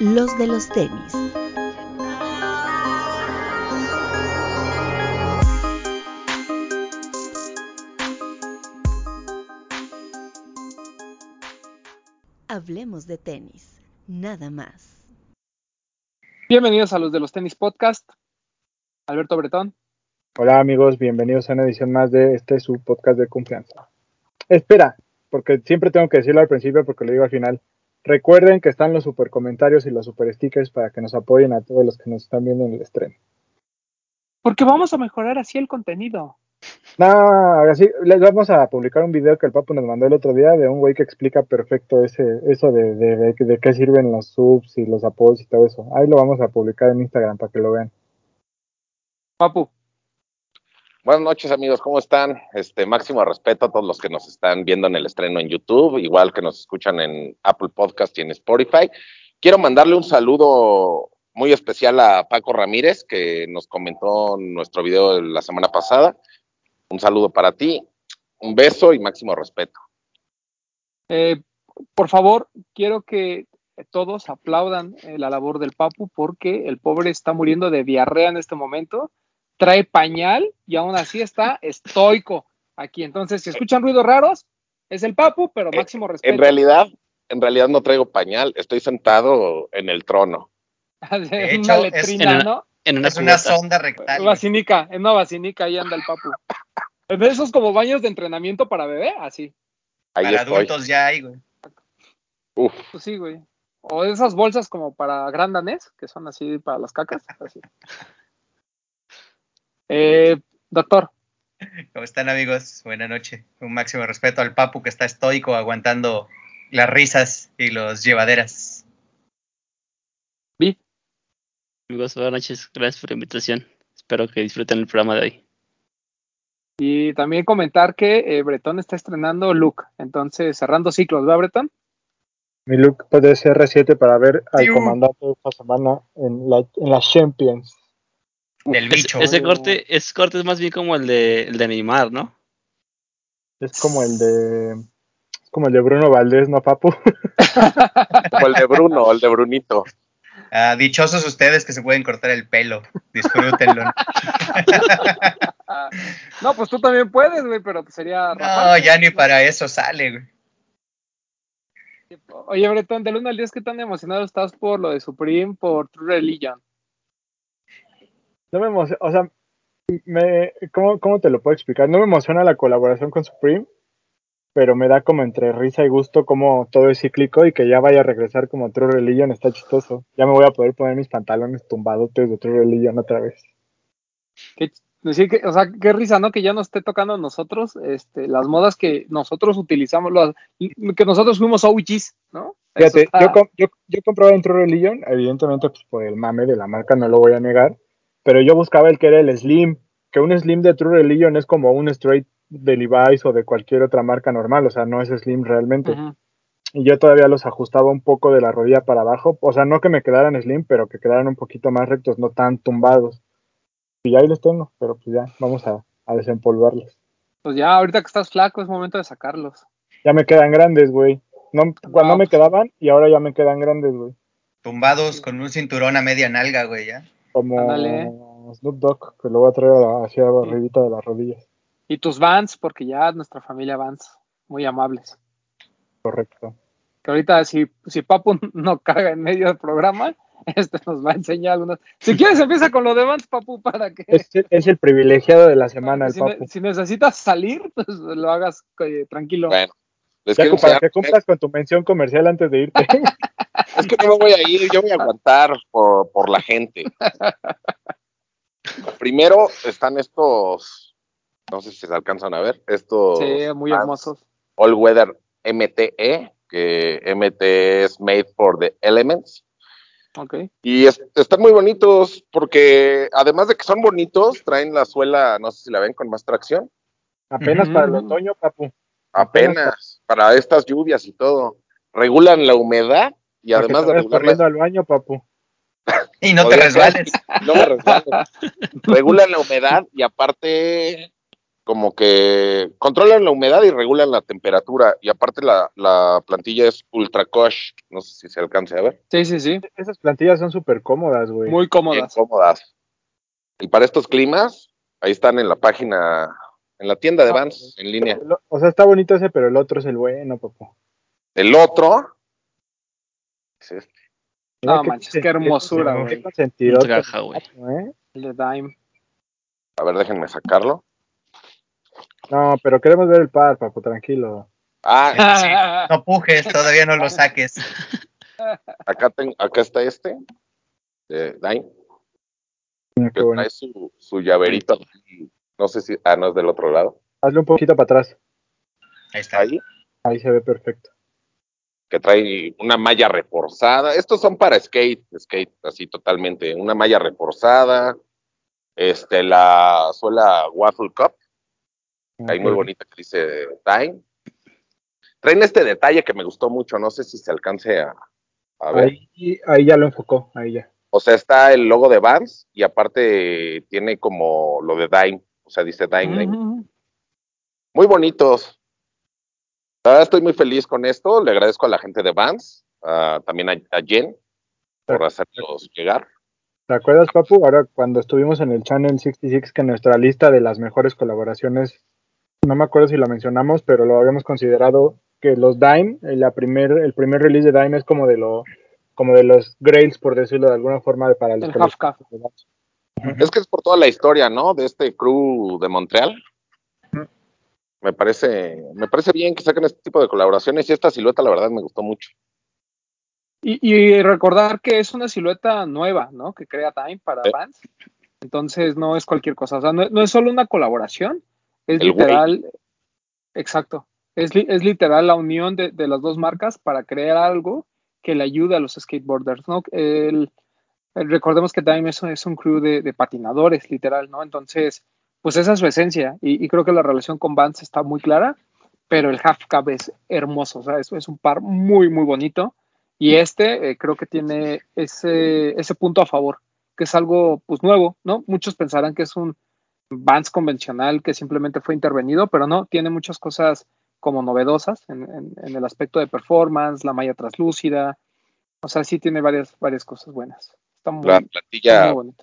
los de los tenis. Hablemos de tenis, nada más. Bienvenidos a los de los tenis podcast. Alberto Bretón. Hola amigos, bienvenidos a una edición más de este su podcast de confianza. Espera, porque siempre tengo que decirlo al principio porque lo digo al final. Recuerden que están los super comentarios y los super stickers para que nos apoyen a todos los que nos están viendo en el estreno. Porque vamos a mejorar así el contenido. No, así les vamos a publicar un video que el Papu nos mandó el otro día de un güey que explica perfecto ese, eso de, de, de, de qué sirven los subs y los apodos y todo eso. Ahí lo vamos a publicar en Instagram para que lo vean. Papu. Buenas noches amigos, ¿cómo están? Este máximo respeto a todos los que nos están viendo en el estreno en YouTube, igual que nos escuchan en Apple Podcast y en Spotify. Quiero mandarle un saludo muy especial a Paco Ramírez, que nos comentó nuestro video la semana pasada. Un saludo para ti, un beso y máximo respeto. Eh, por favor, quiero que todos aplaudan eh, la labor del Papu porque el pobre está muriendo de diarrea en este momento, trae pañal y aún así está estoico aquí. Entonces, si escuchan ruidos raros, es el Papu, pero máximo respeto. En realidad, en realidad no traigo pañal, estoy sentado en el trono. De hecho, una letrina, es, ¿no? En una, es una sonda rectal. Vacinica, en una vacinica, ahí anda el Papu. De esos como baños de entrenamiento para bebé, así. Ahí para estoy. adultos ya hay, güey. Uf, Pues sí, güey. O esas bolsas como para grandanés, que son así para las cacas. Así. Eh, doctor, ¿Cómo están, amigos? Buenas noches. Un máximo respeto al Papu que está estoico aguantando las risas y los llevaderas. Vi. Amigos, buenas noches. Gracias por la invitación. Espero que disfruten el programa de hoy. Y también comentar que eh, Bretón está estrenando Look. Entonces, cerrando ciclos, ¿verdad, Bretón? Mi look puede ser R7 para ver al comandante esta semana en la, en la Champions. Del bicho. Ese corte, ese corte es más bien como el de, el de Neymar, ¿no? Es como el de es como el de Bruno Valdés, ¿no, Papu? como el de Bruno, el de Brunito. Ah, dichosos ustedes que se pueden cortar el pelo. Disfrútenlo. no, pues tú también puedes, güey, pero pues sería. no, ya ni para eso sale, güey. Oye, Bretón, del 1 al 10, ¿qué tan emocionado estás por lo de Supreme, por True Religion? No me emociona, o sea, me, ¿cómo, ¿cómo te lo puedo explicar? No me emociona la colaboración con Supreme, pero me da como entre risa y gusto como todo es cíclico y que ya vaya a regresar como True Religion está chistoso. Ya me voy a poder poner mis pantalones tumbadotes de True Religion otra vez. Qué, decir que, o sea, qué risa, ¿no? Que ya nos esté tocando a nosotros este, las modas que nosotros utilizamos, las- que nosotros fuimos OGs, ¿no? Fíjate, está- yo, yo, yo compraba en True Religion, evidentemente pues por el mame de la marca, no lo voy a negar, pero yo buscaba el que era el Slim, que un Slim de True Religion es como un straight de Levi's o de cualquier otra marca normal, o sea, no es Slim realmente. Y yo todavía los ajustaba un poco de la rodilla para abajo, o sea, no que me quedaran Slim, pero que quedaran un poquito más rectos, no tan tumbados. Y ahí los tengo, pero pues ya, vamos a, a desempolvarlos. Pues ya, ahorita que estás flaco, es momento de sacarlos. Ya me quedan grandes, güey. No, cuando No, me quedaban y ahora ya me quedan grandes, güey. Tumbados con un cinturón a media nalga, güey, ya. Como Ándale. Snoop Dogg, que lo voy a traer hacia arribita de las rodillas. Y tus Vans, porque ya nuestra familia Vans, muy amables. Correcto. Que ahorita si, si Papu no caga en medio del programa, este nos va a enseñar algunas. Si quieres empieza con lo de Vans, Papu, para que, Es, es el privilegiado de la semana, el si, ne- papu. si necesitas salir, pues lo hagas eh, tranquilo. Bueno, les Ya quiero para que cumplas con tu mención comercial antes de irte. Es que no me voy a ir, yo voy a aguantar por, por la gente. Primero están estos, no sé si se alcanzan a ver, estos Sí, muy Vans hermosos. All Weather MTE, que MT es Made for the Elements. Ok. Y es- están muy bonitos porque además de que son bonitos, traen la suela, no sé si la ven con más tracción, Apenas para el otoño, papu. apenas para estas lluvias y todo. Regulan la humedad y Para que además te de vayas regular corriendo la, al baño, papu. Y no te resbales. no me resbalo. regulan la humedad y aparte como que controlan la humedad y regulan la temperatura. Y aparte la, la plantilla es ultra cush. No sé si se alcance a ver. Sí, sí, sí. Esas plantillas son súper cómodas, güey. Muy Bien cómodas. cómodas. Y para estos climas, ahí están en la página, en la tienda de Ah, Vans en línea. O sea, está bonito ese, pero el otro es el bueno, papá. El otro es este. No qué manches, qué hermosura, qué güey. Traja, güey. ¿eh? El de Dime. A ver, déjenme sacarlo. No, pero queremos ver el par, papu, tranquilo. Ah, No pujes, todavía no lo saques. acá, ten- acá está este. De Dime. Mira qué que bueno. trae su, su llaverito. No sé si. Ah, no es del otro lado. Hazle un poquito para atrás. Ahí está. Ahí. Ahí se ve perfecto. Que trae una malla reforzada. Estos son para skate, skate, así totalmente. Una malla reforzada. Este, la suela Waffle Cup. Ahí muy bonita que dice Time. Traen este detalle que me gustó mucho. No sé si se alcance a, a ver. Ahí, ahí ya lo enfocó, ahí ya. O sea, está el logo de Vans y aparte tiene como lo de Dime. O sea, dice Dime. Muy bonitos. La verdad estoy muy feliz con esto. Le agradezco a la gente de Vans, ah, también a, a Jen por hacerlos llegar. ¿Te acuerdas, Papu? Ahora cuando estuvimos en el Channel 66, que nuestra lista de las mejores colaboraciones, no me acuerdo si la mencionamos, pero lo habíamos considerado que los Dime, la primer, el primer release de Dime es como de lo como de los Grails, por decirlo de alguna forma, de para los El cup. Es que es por toda la historia, ¿no? De este crew de Montreal. Me parece, me parece bien que saquen este tipo de colaboraciones y esta silueta, la verdad, me gustó mucho. Y, y recordar que es una silueta nueva, ¿no? Que crea Time para Sí. Vans. Entonces no es cualquier cosa. O sea, no, no es solo una colaboración, es El literal. Exacto. Es, li- es literal la unión de, de las dos marcas para crear algo que le ayude a los skateboarders, ¿no? El- el- recordemos que Time es, es un crew de, de patinadores, literal, ¿no? Entonces, pues esa es su esencia. Y, y creo que la relación con Vans está muy clara, pero el half cab es hermoso, o sea, es, es un par muy, muy bonito. Y este eh, creo que tiene ese, ese punto a favor, que es algo pues nuevo, ¿no? Muchos pensarán que es un Vans convencional que simplemente fue intervenido, pero no, tiene muchas cosas como novedosas en, en- en el aspecto de performance, la malla translúcida, o sea, sí tiene varias, varias cosas buenas. Está muy, La plantilla muy.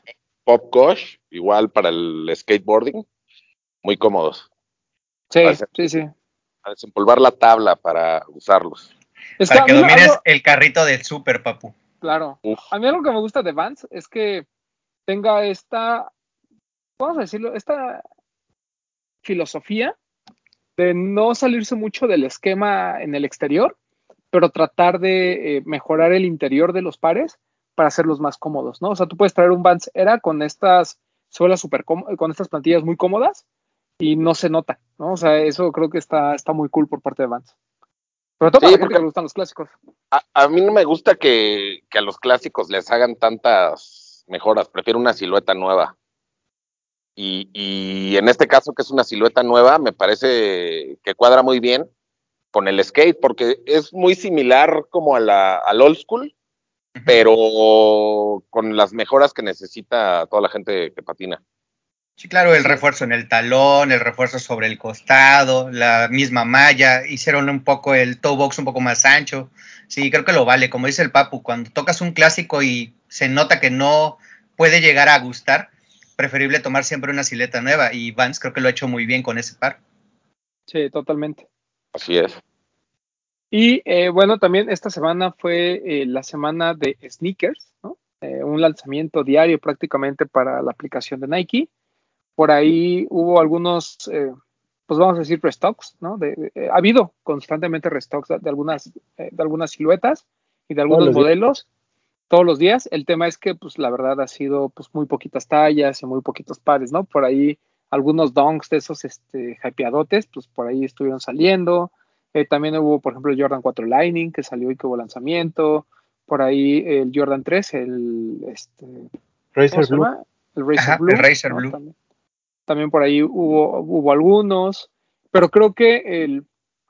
Pop Gosh, igual para el skateboarding, muy cómodos. Sí, sí, sí. A desempolvar la tabla para usarlos. Es Para que domines algo- el carrito del super, papu. Claro. Uf. A mí algo que me gusta de Vans es que tenga esta, vamos a decirlo, esta filosofía de no salirse mucho del esquema en el exterior, pero tratar de eh, mejorar el interior de los pares para hacerlos más cómodos, ¿no? O sea, tú puedes traer un Vans Era con estas suelas super cómodas, con estas plantillas muy cómodas y no se nota, ¿no? O sea, eso creo que está, está muy cool por parte de Vans. Sobre todo Sí, porque- que le gustan los clásicos. A, a mí no me gusta que, que a los clásicos les hagan tantas mejoras. Prefiero una silueta nueva. Y, y en este caso, que es una silueta nueva, me parece que cuadra muy bien con el skate, porque es muy similar como a la, al old school, pero con las mejoras que necesita toda la gente que patina. Sí, claro, el refuerzo en el talón, el refuerzo sobre el costado, la misma malla, hicieron un poco el toe box un poco más ancho. Sí, creo que lo vale. Como dice el Papu, cuando tocas un clásico y se nota que no puede llegar a gustar, preferible tomar siempre una silueta nueva. Y Vance creo que lo ha hecho muy bien con ese par. Sí, totalmente. Así es. Y eh, bueno, también esta semana fue eh, la semana de sneakers, ¿no? Eh, un lanzamiento diario prácticamente para la aplicación de Nike. Por ahí hubo algunos, pues vamos a decir, restocks, ¿no? De, de- ha habido constantemente restocks de, de algunas, de algunas siluetas y de algunos días. modelos todos los días. El tema es que, pues la verdad, ha sido pues muy poquitas tallas y muy poquitos pares, ¿no? Por ahí algunos donks de esos este, hypeadotes, pues por ahí estuvieron saliendo. Eh, también hubo, por ejemplo, el Jordan 4 Lightning, que salió y que hubo lanzamiento. Por ahí el Jordan 3, el, este, ¿cómo Razer se Blue. El Razer Ajá, Blue. el Razer ¿no? Blue. También, también por ahí hubo, hubo algunos, pero creo que el,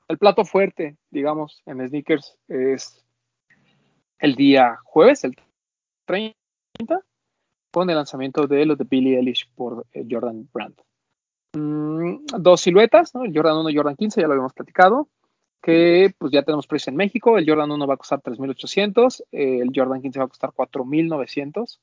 el plato fuerte, digamos, en sneakers es el día jueves, el 30, con el lanzamiento de los de Billie Eilish por eh, Jordan Brand. mm, dos siluetas, ¿no? el Jordan 1 y Jordan 15, ya lo habíamos platicado, que pues ya tenemos precio en México, el Jordan 1 va a costar 3.800, eh, el Jordan 15 va a costar 4.900,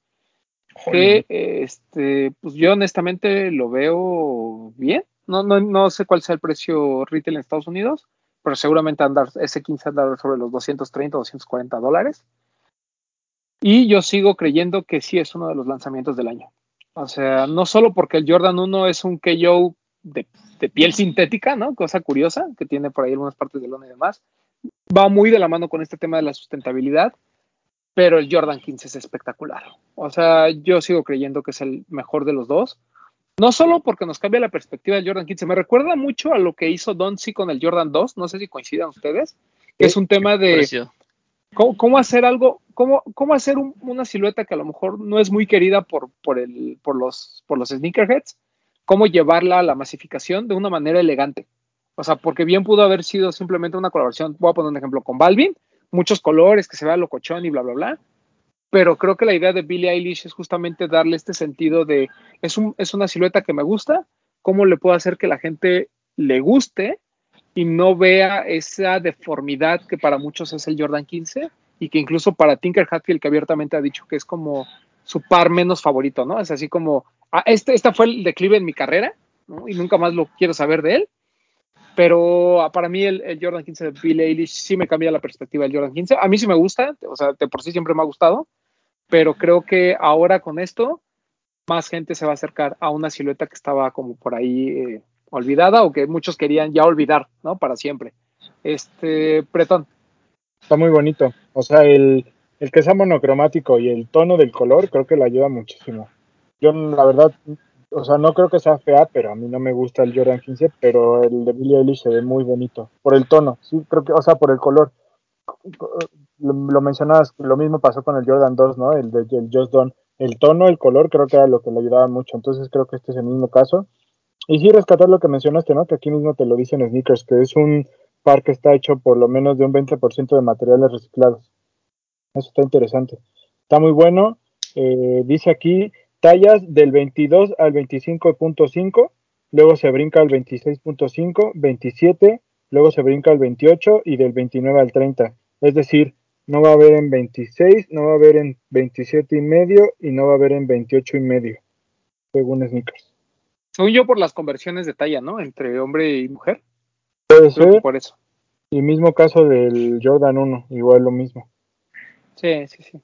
que este, pues yo honestamente lo veo bien, no, no, no sé cuál sea el precio retail en Estados Unidos, pero seguramente andar, ese 15 andar sobre los 230, 240 dólares. Y yo sigo creyendo que sí es uno de los lanzamientos del año. O sea, no solo porque el Jordan 1 es un KO de, de piel sintética, ¿no? Cosa curiosa, que tiene por ahí algunas partes de lona y demás. Va muy de la mano con este tema de la sustentabilidad, pero el Jordan 15 es espectacular. O sea, yo sigo creyendo que es el mejor de los dos. No solo porque nos cambia la perspectiva del Jordan 15, me recuerda mucho a lo que hizo Donzi con el Jordan 2, no sé si coincidan ustedes, que es un tema de cómo, cómo hacer algo, cómo, cómo hacer un- una silueta que a lo mejor no es muy querida por, por, el, por, los, por los sneakerheads, cómo llevarla a la masificación de una manera elegante. O sea, porque bien pudo haber sido simplemente una colaboración, voy a poner un ejemplo con Balvin, muchos colores, que se vea locochón y bla, bla, bla. Pero creo que la idea de Billie Eilish es justamente darle este sentido de, es, un, es una silueta que me gusta, ¿cómo le puedo hacer que la gente le guste y no vea esa deformidad que para muchos es el Jordan 15 y que incluso para Tinker Hatfield, que abiertamente ha dicho que es como su par menos favorito, ¿no? Es así como, ah, este, esta fue el declive en mi carrera, ¿no? Y nunca más lo quiero saber de él. Pero ah, para mí el, Jordan 15 de Billie Eilish sí me cambia la perspectiva del Jordan 15. A mí sí me gusta, o sea, de por sí siempre me ha gustado, pero creo que ahora con esto más gente se va a acercar a una silueta que estaba como por ahí eh, olvidada o que muchos querían ya olvidar, ¿no? Para siempre. Este, Pretón, Está muy bonito. O sea, el, el que sea monocromático y el tono del color creo que le ayuda muchísimo. Yo, la verdad, o sea, no creo que sea fea, pero a mí no me gusta el Jordan 15, pero el de Billie Eilish se ve muy bonito. Por el tono, sí, creo que, o sea, por el color. Lo, lo mencionabas, lo mismo pasó con el Jordan 2, ¿no? El de el Just Done. El tono, el color, creo que era lo que le ayudaba mucho. Entonces creo que este es el mismo caso. Y sí, rescatar lo que mencionaste, ¿no? Que aquí mismo te lo dicen Sneakers, que es un par que está hecho por lo menos de un 20% de materiales reciclados. Eso está interesante. Está muy bueno. Eh, dice aquí tallas del 22 al 25.5, luego se brinca al 26.5, 27, luego se brinca al 28 y del 29 al 30. Es decir, no va a haber en 26, no va a haber en 27 y medio y no va a haber en 28 y medio, según Sneakers. según yo por las conversiones de talla, ¿no? Entre hombre y mujer. Puede ser. por eso. Y mismo caso del Jordan 1, igual lo mismo. Sí, sí, sí.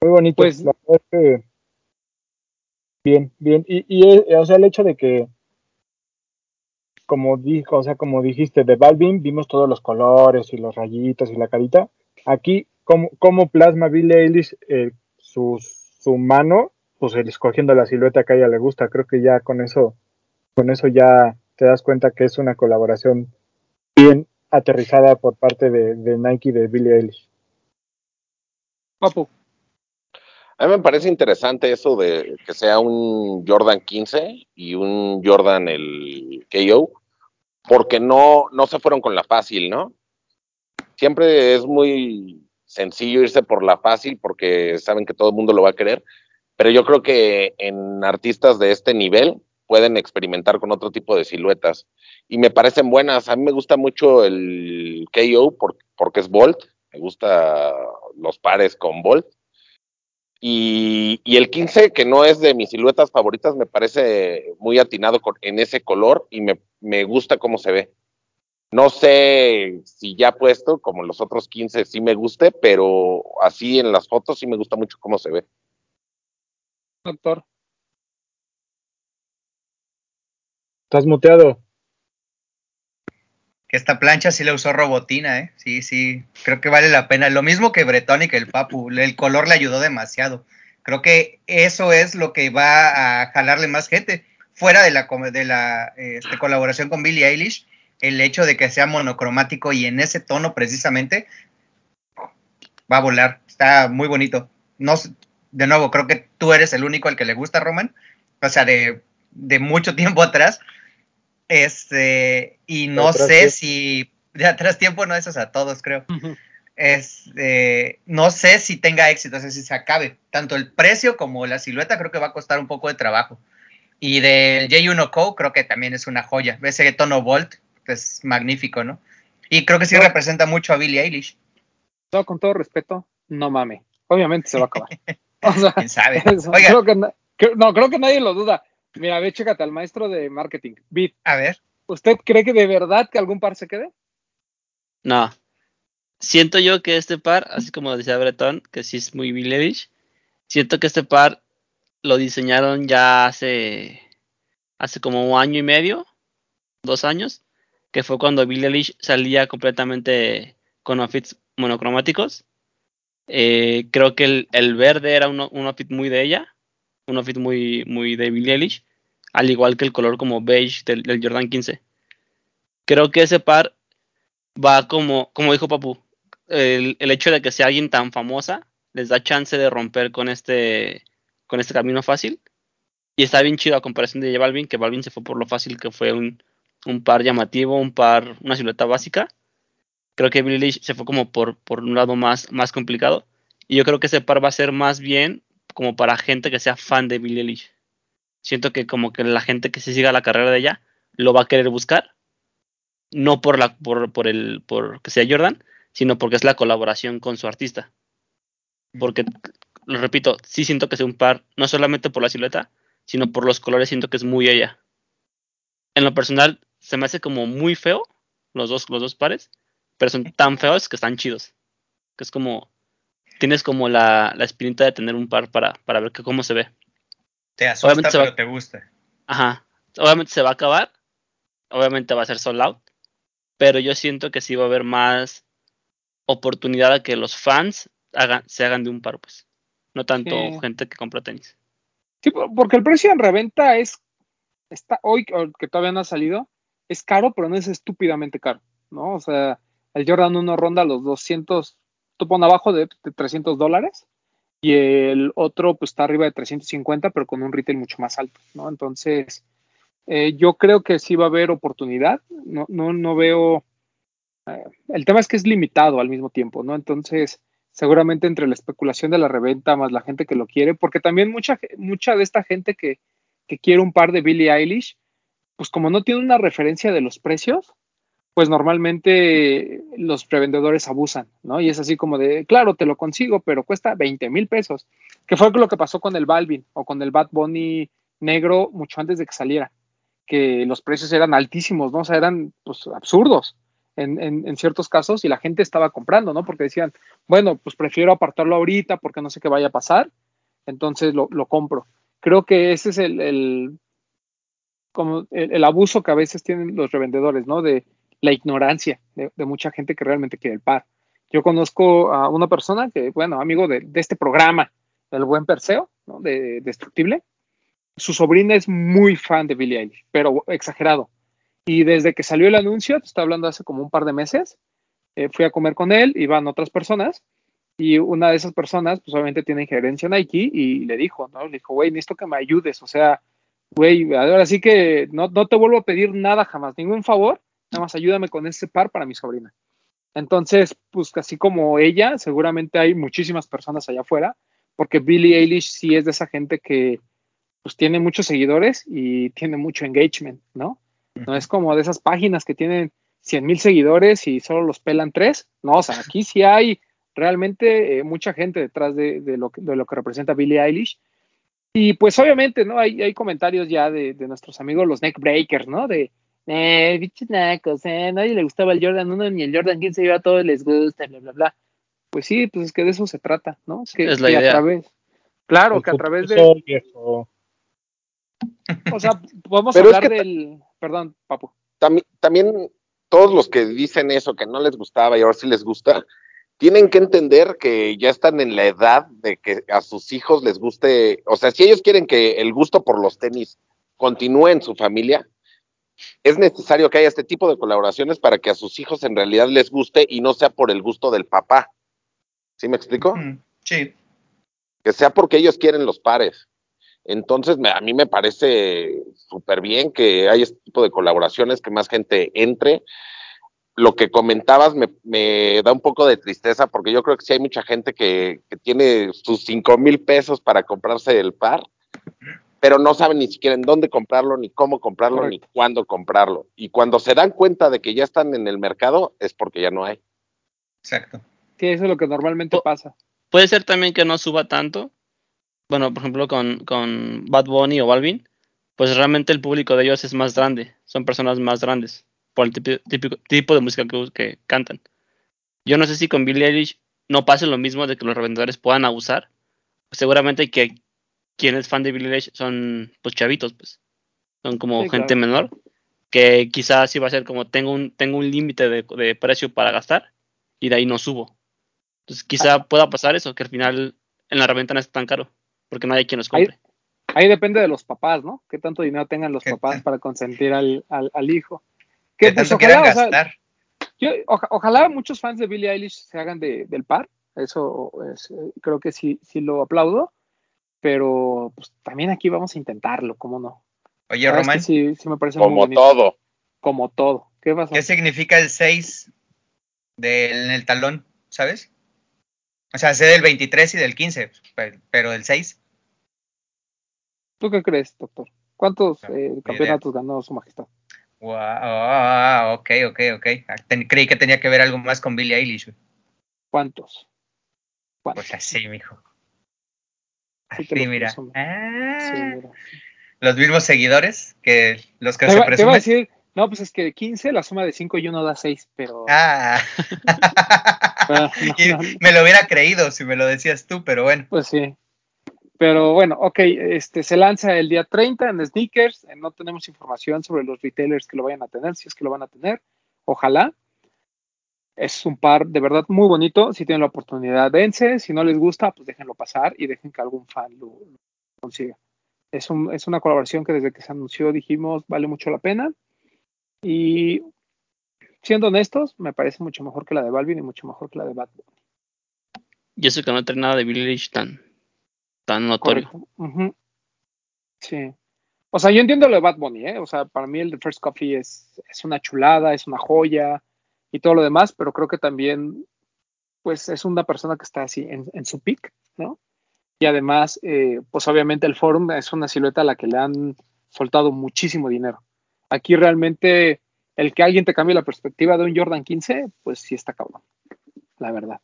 Muy bonito. Pues- la verdad es que bien, bien. Y, y eh, o sea, el hecho de que, como dijo, o sea, como dijiste, de Balvin vimos todos los colores y los rayitos y la carita. Aquí, como plasma Billie Eilish eh, su, su mano, pues el escogiendo la silueta que a ella le gusta. Creo que ya con eso, con eso ya te das cuenta que es una colaboración bien aterrizada por parte de, de Nike y de Billie Eilish. Papu, A mí me parece interesante eso de que sea un Jordan 15 y un Jordan el KO, porque no, no se fueron con la fácil, ¿no? Siempre es muy sencillo irse por la fácil porque saben que todo el mundo lo va a querer, pero yo creo que en artistas de este nivel pueden experimentar con otro tipo de siluetas y me parecen buenas. A mí me gusta mucho el KO por- porque es Bolt, me gusta los pares con Bolt. Y, y el 15, que no es de mis siluetas favoritas, me parece muy atinado con- en ese color y me, me gusta cómo se ve. No sé si ya puesto, como los otros 15, sí me guste, pero así en las fotos sí me gusta mucho cómo se ve. doctor. Estás muteado. Que esta plancha sí la usó Robotina, ¿eh? Sí, sí, creo que vale la pena. Lo mismo que Bretón y que el Papu, el color le ayudó demasiado. Creo que eso es lo que va a jalarle más gente. Fuera de la, de la este, colaboración con Billie Eilish, el hecho de que sea monocromático y en ese tono precisamente, va a volar. Está muy bonito. No, de nuevo, creo que tú eres el único al que le gusta, Roman. O sea, de, de mucho tiempo atrás. Este, y no sé tiempo. si de atrás tiempo no es a todos, creo. Este, no sé si tenga éxito, o sea, si se acabe. Tanto el precio como la silueta creo que va a costar un poco de trabajo. Y del J1 Co creo que también es una joya. Ese tono Volt es magnífico, ¿no? Y creo que sí No. representa mucho a Billie Eilish. No, con todo respeto, no mame. Obviamente se va a acabar. O sea, ¿Quién sabe? eso, Oiga, creo que, no, creo que nadie lo duda. Mira, ve, chécate al maestro de marketing. Bit, a ver. ¿usted cree que de verdad que algún par se quede? No. Siento yo que este par, así como decía Breton, que sí es muy Billie Eilish, siento que este par lo diseñaron ya hace, hace como un año y medio, dos años, que fue cuando Billie Eilish salía completamente con outfits monocromáticos. Eh, creo que el, el verde era un, un outfit muy de ella, un outfit muy, muy de Billie Eilish, al igual que el color como beige del, del Jordan 15. Creo que ese par va como, como dijo Papu, el, el hecho de que sea alguien tan famosa les da chance de romper con este, con este camino fácil. Y está bien chido a comparación de J Balvin, que Balvin se fue por lo fácil que fue un, un par llamativo, un par, una silueta básica. Creo que Billie Eilish se fue como por, por un lado más, más complicado. Y yo creo que ese par va a ser más bien como para gente que sea fan de Billie Eilish. Siento que como que la gente que se siga la carrera de ella lo va a querer buscar. No por la, por, por el, por que sea Jordan, sino porque es la colaboración con su artista. Porque, lo repito, sí siento que es un par, no solamente por la silueta, sino por los colores, siento que es muy ella. En lo personal, se me hace como muy feo los dos, los dos pares, pero son tan feos que están chidos. Que es como, tienes como la, la espinita de tener un par para, para ver que, cómo se ve. Te asusta, Obviamente se va- pero te gusta. Ajá. Obviamente se va a acabar. Obviamente va a ser sold out. Pero yo siento que sí va a haber más oportunidad a que los fans hagan, se hagan de un par, pues. No tanto Sí. gente que compra tenis. Sí, por- porque el precio en reventa es, está hoy que todavía no ha salido, es caro, pero no es estúpidamente caro, ¿no? O sea, el Jordan 1 ronda los 200, tú pon abajo de, de 300 dólares y el otro pues está arriba de 350, pero con un retail mucho más alto, ¿no? Entonces, eh, yo creo que sí va a haber oportunidad, no, no, no veo, eh, el tema es que es limitado al mismo tiempo, ¿no? Entonces, seguramente entre la especulación de la reventa más la gente que lo quiere, porque también mucha, mucha de esta gente que, que quiere un par de Billie Eilish, pues como no tiene una referencia de los precios, pues normalmente los prevendedores abusan, ¿no? Y es así como de, claro, te lo consigo, pero cuesta 20 mil pesos, que fue lo que pasó con el Balvin o con el Bad Bunny negro mucho antes de que saliera, que los precios eran altísimos, ¿no? O sea, eran pues absurdos en, en, ciertos casos y la gente estaba comprando, ¿no? Porque decían, bueno, pues prefiero apartarlo ahorita porque no sé qué vaya a pasar, entonces lo, lo compro. Creo que ese es el, el como el, abuso que a veces tienen los revendedores, ¿no? De la ignorancia de, mucha gente que realmente quiere el par. Yo conozco a una persona que, bueno, amigo de, este programa, el buen Perseo, ¿no? De Destructible. Su sobrina es muy fan de Billie Eilish, pero exagerado. Y desde que salió el anuncio, te estoy hablando hace como un par de meses, eh, fui a comer con él, iban otras personas, y una de esas personas, pues obviamente tiene injerencia en Nike, y le dijo, ¿no? Le dijo, güey, necesito que me ayudes, o sea, güey, ahora sí que no, no te vuelvo a pedir nada jamás, ningún favor, nada más ayúdame con este par para mi sobrina. Entonces, pues así como ella, seguramente hay muchísimas personas allá afuera, porque Billie Eilish sí es de esa gente que pues tiene muchos seguidores y tiene mucho engagement, ¿no? No es como de esas páginas que tienen 100 mil seguidores y solo los pelan tres. No, o sea, aquí sí hay realmente eh, mucha gente detrás de, de, lo que, de, lo que, representa Billie Eilish. Y pues obviamente, ¿no? Hay, hay comentarios ya de, de, nuestros amigos los neckbreakers, ¿no? De, eh, bichos nacos, eh, nadie le gustaba el Jordan 1 ni el Jordan 15 y a todos les gusta, bla, bla, bla. Pues sí, pues es que de eso se trata, ¿no? Que, es la que idea. a través, claro, El que a través de... viejo. O sea, Pero es hablar que- del... Perdón, Papu. También, también todos los que dicen eso, que no les gustaba y ahora sí les gusta, tienen que entender que ya están en la edad de que a sus hijos les guste, o sea, si ellos quieren que el gusto por los tenis continúe en su familia, es necesario que haya este tipo de colaboraciones para que a sus hijos en realidad les guste y no sea por el gusto del papá. ¿Sí me explico? Sí. que sea porque ellos quieren los pares. Entonces, a mí me parece súper bien que haya este tipo de colaboraciones, que más gente entre. Lo que comentabas me, me da un poco de tristeza porque yo creo que sí hay mucha gente que, que tiene sus cinco mil pesos para comprarse el par pero no saben ni siquiera en dónde comprarlo, ni cómo comprarlo, ni cuándo comprarlo. Y cuando se dan cuenta de que ya están en el mercado, es porque ya no hay. Exacto. Sí, eso es lo que normalmente pasa. Puede ser también que no suba tanto. Bueno, por ejemplo, con, con Bad Bunny o Balvin, pues realmente el público de ellos es más grande. Son personas más grandes por el tipo, típico- tipo de música que, que cantan. Yo no sé si con Billie Eilish no pase lo mismo de que los revendedores puedan abusar. Seguramente que quien es fan de Billie Eilish son pues chavitos, pues. Son como Sí, gente claro. menor. Que quizás sí va a ser como tengo un, tengo un límite de, de precio para gastar y de ahí no subo. Entonces quizá pueda pasar eso, que al final en la reventa no es tan caro, porque no hay quien los compre. Ahí depende de los papás, ¿no? Qué tanto dinero tengan los ¿Qué papás para consentir al, al, al hijo. Que pues, tanto ojalá, quieran o sea, gastar. yo- oja- ojalá muchos fans de Billie Eilish se hagan de- del par. Eso es, eh, creo que sí, sí lo aplaudo. Pero pues también aquí vamos a intentarlo, ¿cómo no? Oye, es Román, que sí, sí me parece Como todo. Como todo. ¿Qué pasó? ¿qué significa el 6 del, en el talón? ¿Sabes? O sea, sé del 23 y del 15, pe- pero el 6. ¿Tú qué crees, doctor? ¿Cuántos No, eh, campeonatos ganó su majestad? Wow, ah, ok, ok, ok. Ah, ten- creí que tenía que ver algo más con Billie Eilish. güey. ¿Cuántos? ¿Cuántos? Pues así, mijo. Sí mira. Ah, Sí, mira. los mismos seguidores que los que Te se iba, te iba a presumen. decir, no, pues es que 15, la suma de 5 y 1 da 6, pero... Ah. Ah, no, Y no, no. Me lo hubiera creído si me lo decías tú, pero bueno. Pues sí. Pero bueno, ok, este se lanza el día 30 en Sneakers. No tenemos información sobre los retailers que lo vayan a tener, si es que lo van a tener. Ojalá. Es un par de verdad muy bonito. Si tienen la oportunidad, dense. Si no les gusta, pues déjenlo pasar y dejen que algún fan lo, lo consiga. Es, un, es una colaboración que desde que se anunció dijimos vale mucho la pena. Y siendo honestos, me parece mucho mejor que la de Balvin y mucho mejor que la de Bad Bunny. Y eso que no trae nada de Billie tan, tan notorio. Correcto. Ujú. Sí. O sea, yo entiendo lo de Bad Bunny, ¿eh? O sea, para mí el de First Coffee es, es una chulada, es una joya y todo lo demás, pero creo que también, pues, es una persona que está así en, en su peak, ¿no? Y además, eh, pues obviamente el Forum es una silueta a la que le han soltado muchísimo dinero. Aquí realmente el que alguien te cambie la perspectiva de un Jordan 15, pues sí está cabrón, la verdad.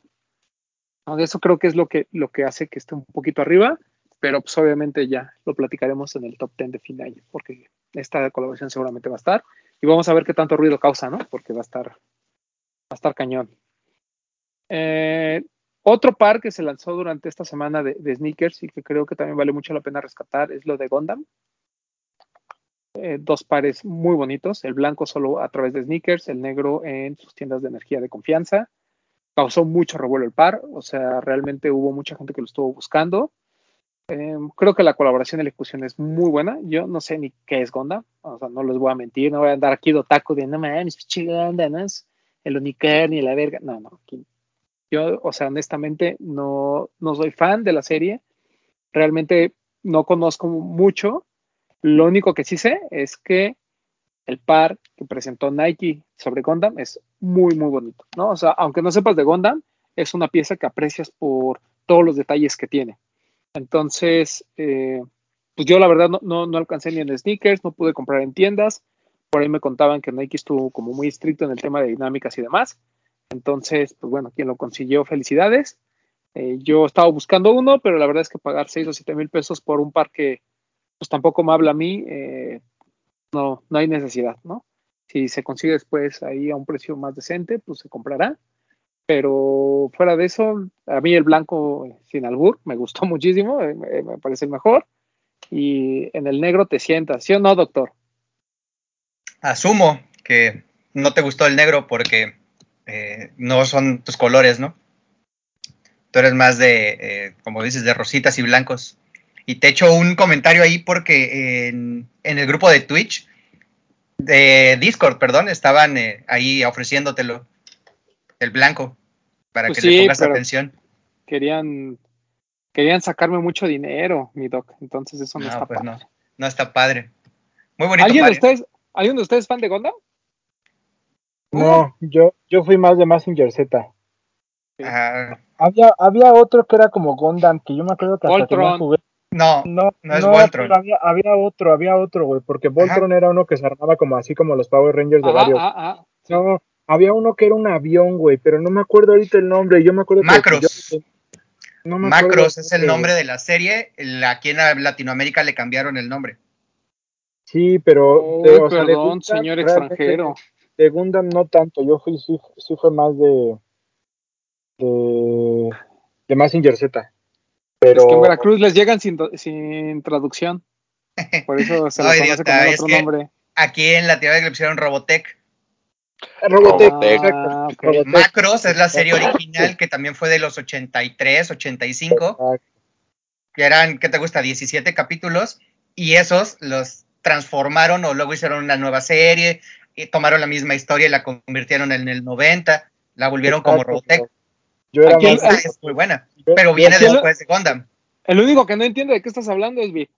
¿No? Eso creo que es lo que, lo que hace que esté un poquito arriba, pero pues obviamente ya lo platicaremos en el top 10 de fin de año, porque esta colaboración seguramente va a estar y vamos a ver qué tanto ruido causa, ¿no? Porque va a estar, a estar cañón. Eh, otro par que se lanzó durante esta semana de, de, sneakers y que creo que también vale mucho la pena rescatar es lo de Gundam. Eh, dos pares muy bonitos, el blanco solo a través de sneakers, el negro en sus tiendas de energía de confianza. Causó mucho revuelo el par, o sea, realmente hubo mucha gente que lo estuvo buscando. Eh, creo que la colaboración de la ejecución es muy buena. Yo no sé ni qué es Gundam, o sea, no les voy a mentir, no voy a andar aquí de otaku de no mames, pinche Gundam, ¿no? El unicornio y la verga. No, no, yo, o sea, honestamente, no, no soy fan de la serie. Realmente no conozco mucho. Lo único que sí sé es que el par que presentó Nike sobre Gundam es muy, muy bonito, ¿no? O sea, aunque no sepas de Gundam, es una pieza que aprecias por todos los detalles que tiene. Entonces, eh, pues yo la verdad no, no, no alcancé ni en sneakers, no pude comprar en tiendas. Por ahí me contaban que Nike estuvo como muy estricto en el tema de dinámicas y demás. Entonces, pues bueno, quien lo consiguió, felicidades. Eh, yo estaba buscando uno, pero la verdad es que pagar 6 o 7 mil pesos por un par que pues tampoco me habla a mí, eh, no, no hay necesidad, ¿no? Si se consigue después ahí a un precio más decente, pues se comprará. Pero fuera de eso, a mí el blanco sin albur me gustó muchísimo, eh, me, parece el mejor. Y en el negro te sientas, ¿sí o no, doctor? Asumo que no te gustó el negro porque eh, no son tus colores, ¿no? Tú eres más de, eh, como dices, de rositas y blancos. Y te echo un comentario ahí porque en, en el grupo de Twitch, de Discord, perdón, estaban eh, ahí ofreciéndotelo, el blanco, para Pues que sí, le pongas atención. Querían, querían sacarme mucho dinero, mi doc. Entonces eso no, No, está pues padre. no, no está padre. Muy bonito. ¿Alguien de, ustedes, ¿Alguien de ustedes fan de Gundam? No, yo, yo fui más de Massinger Z. Ah, Había, había otro que era como Gundam, que yo me acuerdo que hasta Voltron. juguetes. No, No, No es no, Voltron. había, había otro, había otro, güey, porque Voltron era uno que se armaba como así como los Power Rangers de Ajá, varios. ah, ah, sí. No, había uno que era un avión, güey, pero no me acuerdo ahorita el nombre. Yo me acuerdo que- Macros. yo- no me acuerdo Macros es el nombre de la serie. el- Aquí en Latinoamérica le cambiaron el nombre. Sí, pero. Uy, de- o sea, de perdón, Gundam, señor extranjero. De Gundam no tanto. Yo fui, sí, sí fue más de. de. de Mazinger Z. Pero. Es que en Veracruz les llegan sin, sin traducción. Por eso se Ay, conoce con otro que- nombre. Aquí en Latinoamérica le pusieron Robotech. Robotech, Robotech. exacto. Ah. Robotech. Macros es la serie original que también fue de los 83, 85. Exacto. que eran, ¿qué te gusta? 17 capítulos, y esos los transformaron o luego hicieron una nueva serie, y tomaron la misma historia y la convirtieron en el 90, la volvieron como Robotech. Yo era el- es muy buena, yo- pero viene después de Gundam. El único que no entiende de qué estás hablando es Bit.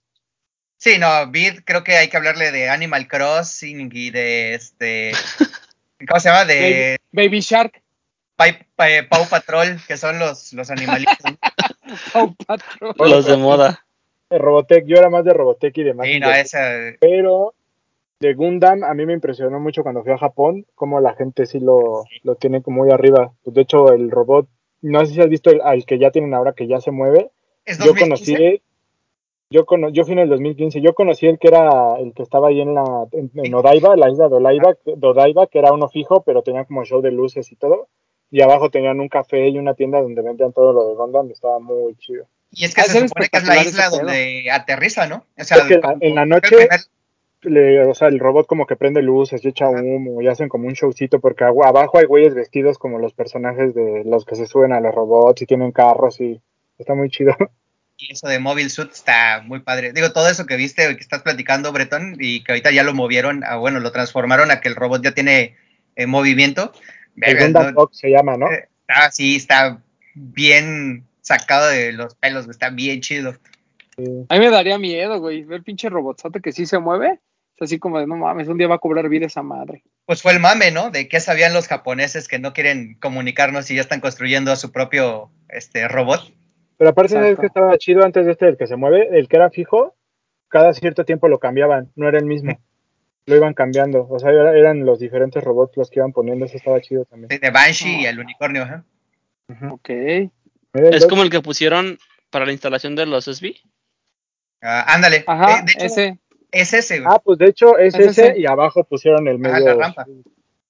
Sí, no, Beat, creo que hay que hablarle de Animal Crossing y de este. ¿Cómo se llama? De Baby, Baby Shark. Pai- Pa- Paw Patrol, que son los, los animalitos. Paw Patrol. Los de moda. De Robotech, yo era más de Robotech y de Sí, no, esa. Pero de Gundam a mí me impresionó mucho cuando fui a Japón, como la gente sí lo, lo tiene como muy arriba. Pues, de hecho, el robot, no sé si has visto el, al que ya tienen ahora que ya se mueve. ¿Es Yo 2015? conocí, yo, cono, yo fui en el 2015, yo conocí el que era el que estaba ahí en la en, en Odaiba, la isla de Odaiba, Odaiba, que era uno fijo, pero tenía como show de luces y todo. Y abajo tenían un café y una tienda donde vendían todo lo de Gundam, estaba muy chido. Y es que Ha se supone que es la isla donde aterriza, ¿no? O sea, en la- como- en la noche- le- o sea, el robot como que prende luces y echa humo y hacen como un showcito porque abajo hay güeyes vestidos como los personajes de los que se suben a los robots y tienen carros y está muy chido. Y eso de Mobile Suit está muy padre. Digo, todo eso que viste, que estás platicando, Bretón, y que ahorita ya lo movieron, a, bueno, lo transformaron a que el robot ya tiene eh, movimiento. El Verga, no- se llama, ¿no? eh, está, sí, está bien sacado de los pelos, está bien chido. A mí me daría miedo, güey. Ver pinche robotzote que sí se mueve. Es así como de, no mames, un día va a cobrar vida esa madre. Pues fue el mame, ¿no? De qué sabían los japoneses que no quieren comunicarnos y ya están construyendo a su propio este, robot. Pero aparte, ¿sabes que estaba chido antes de este, el que se mueve? El que era fijo, cada cierto tiempo lo cambiaban, no era el mismo. Lo iban cambiando, o sea, era- eran los diferentes robots los que iban poniendo, eso estaba chido también. De Banshee y el unicornio, ajá. Ok. Es como el que pusieron para la instalación de los SB. Ah, ándale. Ajá, Eh, de hecho, ese. es ese, güey. Ah, pues de hecho es Es ese ese. y abajo pusieron el Ajá, medio. la rampa.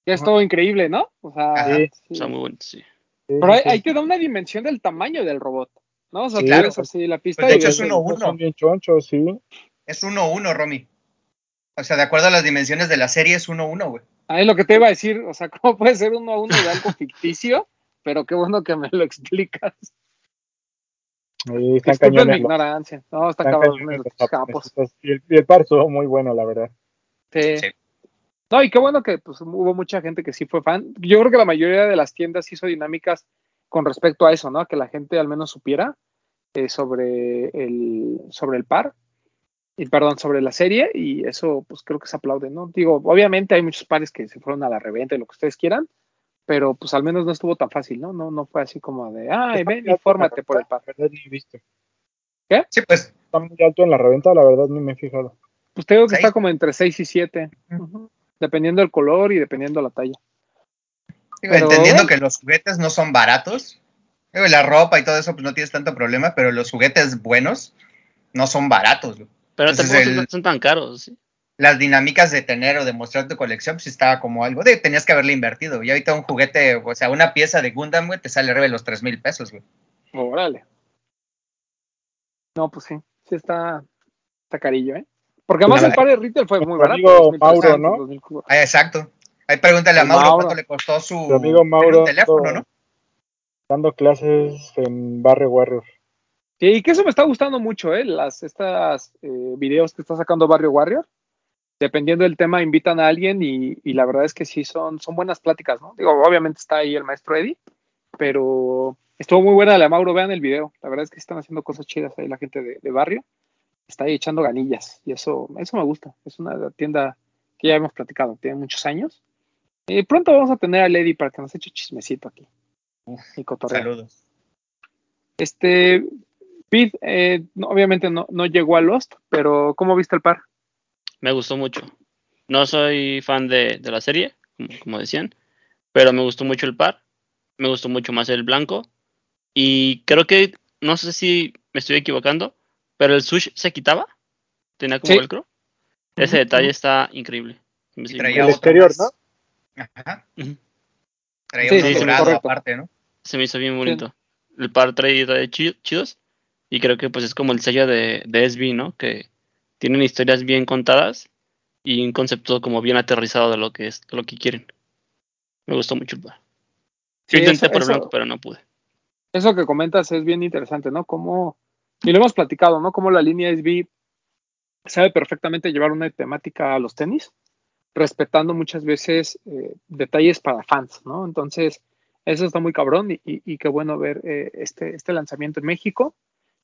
Ya es todo increíble, ¿no? O sea, Ajá. Sí. sí. Está muy bueno, sí. Pero ahí, ahí te da una dimensión del tamaño del robot. ¿no? O sea, claro. ves así la pista Pues de hecho es el- uno uno. Son bien chonchos, sí. Es 1-1, Romy. O sea, de acuerdo a las dimensiones de la serie, es 1-1, güey. Ah, es lo que te iba a decir. O sea, ¿cómo puede ser uno a uno de algo ficticio? Pero qué bueno que me lo explicas. Ahí están mi ignorancia. No, está están cabrón cañones los los capos. japoneses. Y el, y el par estuvo muy bueno, la verdad. Sí. Sí. No, y qué bueno que pues, hubo mucha gente que sí fue fan. Yo creo que la mayoría de las tiendas hizo dinámicas con respecto a eso, ¿no? Que la gente al menos supiera eh, sobre, el, sobre el par, y perdón, sobre la serie, y eso pues creo que se aplaude, ¿no? Digo, obviamente hay muchos pares que se fueron a la reventa y lo que ustedes quieran, pero pues al menos no estuvo tan fácil, ¿no? No, no fue así como de, ay, ven, infórmate por el par. La verdad ni he visto. Sí, pues, Está muy alto en la reventa, la verdad ni me he fijado. Pues te digo que Seis. está como entre 6 y 7, dependiendo del color y dependiendo la talla. digo, Pero, entendiendo que los juguetes no son baratos. Digo, la ropa y todo eso, pues no tienes tanto problema, pero los juguetes buenos no son baratos. Pero Entonces, tampoco el- son tan caros. ¿sí? Las dinámicas de tener o de mostrar tu colección, pues sí estaba como algo de tenías que haberle invertido. Y ahorita un juguete, o sea, una pieza de Gundam, güey, te sale arriba de los 3 mil pesos, güey. Órale. No, pues sí, sí está, está carillo, ¿eh? Porque además el par de retail fue muy barato. amigo 2.300, Mauro, ¿no? 2.000. Ah, exacto. Ahí pregúntale a El Mauro, Mauro. cuánto le costó su amigo Mauro teléfono, ¿no? Dando clases en Barrio Warrior. Sí, y que eso me está gustando mucho, ¿eh? Las, estas eh, videos que está sacando Barrio Warrior. Dependiendo del tema, invitan a alguien y, y la verdad es que sí son, son buenas pláticas, ¿no? Digo, obviamente está ahí el maestro Eddie, pero estuvo muy buena la de Mauro, vean el video. La verdad es que están haciendo cosas chidas ahí la gente de, de Barrio. Está ahí echando ganillas y eso, eso me gusta. Es una tienda que ya hemos platicado, tiene muchos años. Y pronto vamos a tener a Lady para que nos eche chismecito aquí. Y cotorreo. Saludos. Este, Pete, eh, no, obviamente no, no llegó a Lost, pero ¿cómo viste el par? Me gustó mucho. No soy fan de, de la serie, como, como decían, pero me gustó mucho el par. Me gustó mucho más el blanco. Y creo que, no sé si me estoy equivocando, pero el sush se quitaba. Tenía como Sí. velcro. Ese detalle está increíble. Y traía El exterior, más. ¿no? Ajá. Traía Sí, dorado correcto. aparte, ¿no? Se me hizo bien bonito. El par detalles chi- chidos. Y creo que pues es como el sello de, de SB, ¿no? Que tienen historias bien contadas y un concepto como bien aterrizado de lo que es, de lo que quieren. Me gustó mucho. Sí, intenté eso- por el eso- blanco, pero no pude. Eso que comentas es bien interesante, ¿no? Como, y lo hemos platicado, ¿no? Como la línea SB sabe perfectamente llevar una temática a los tenis, respetando muchas veces eh, detalles para fans, ¿no? Entonces, eso está muy cabrón y, y- y qué bueno ver eh, este, este lanzamiento en México.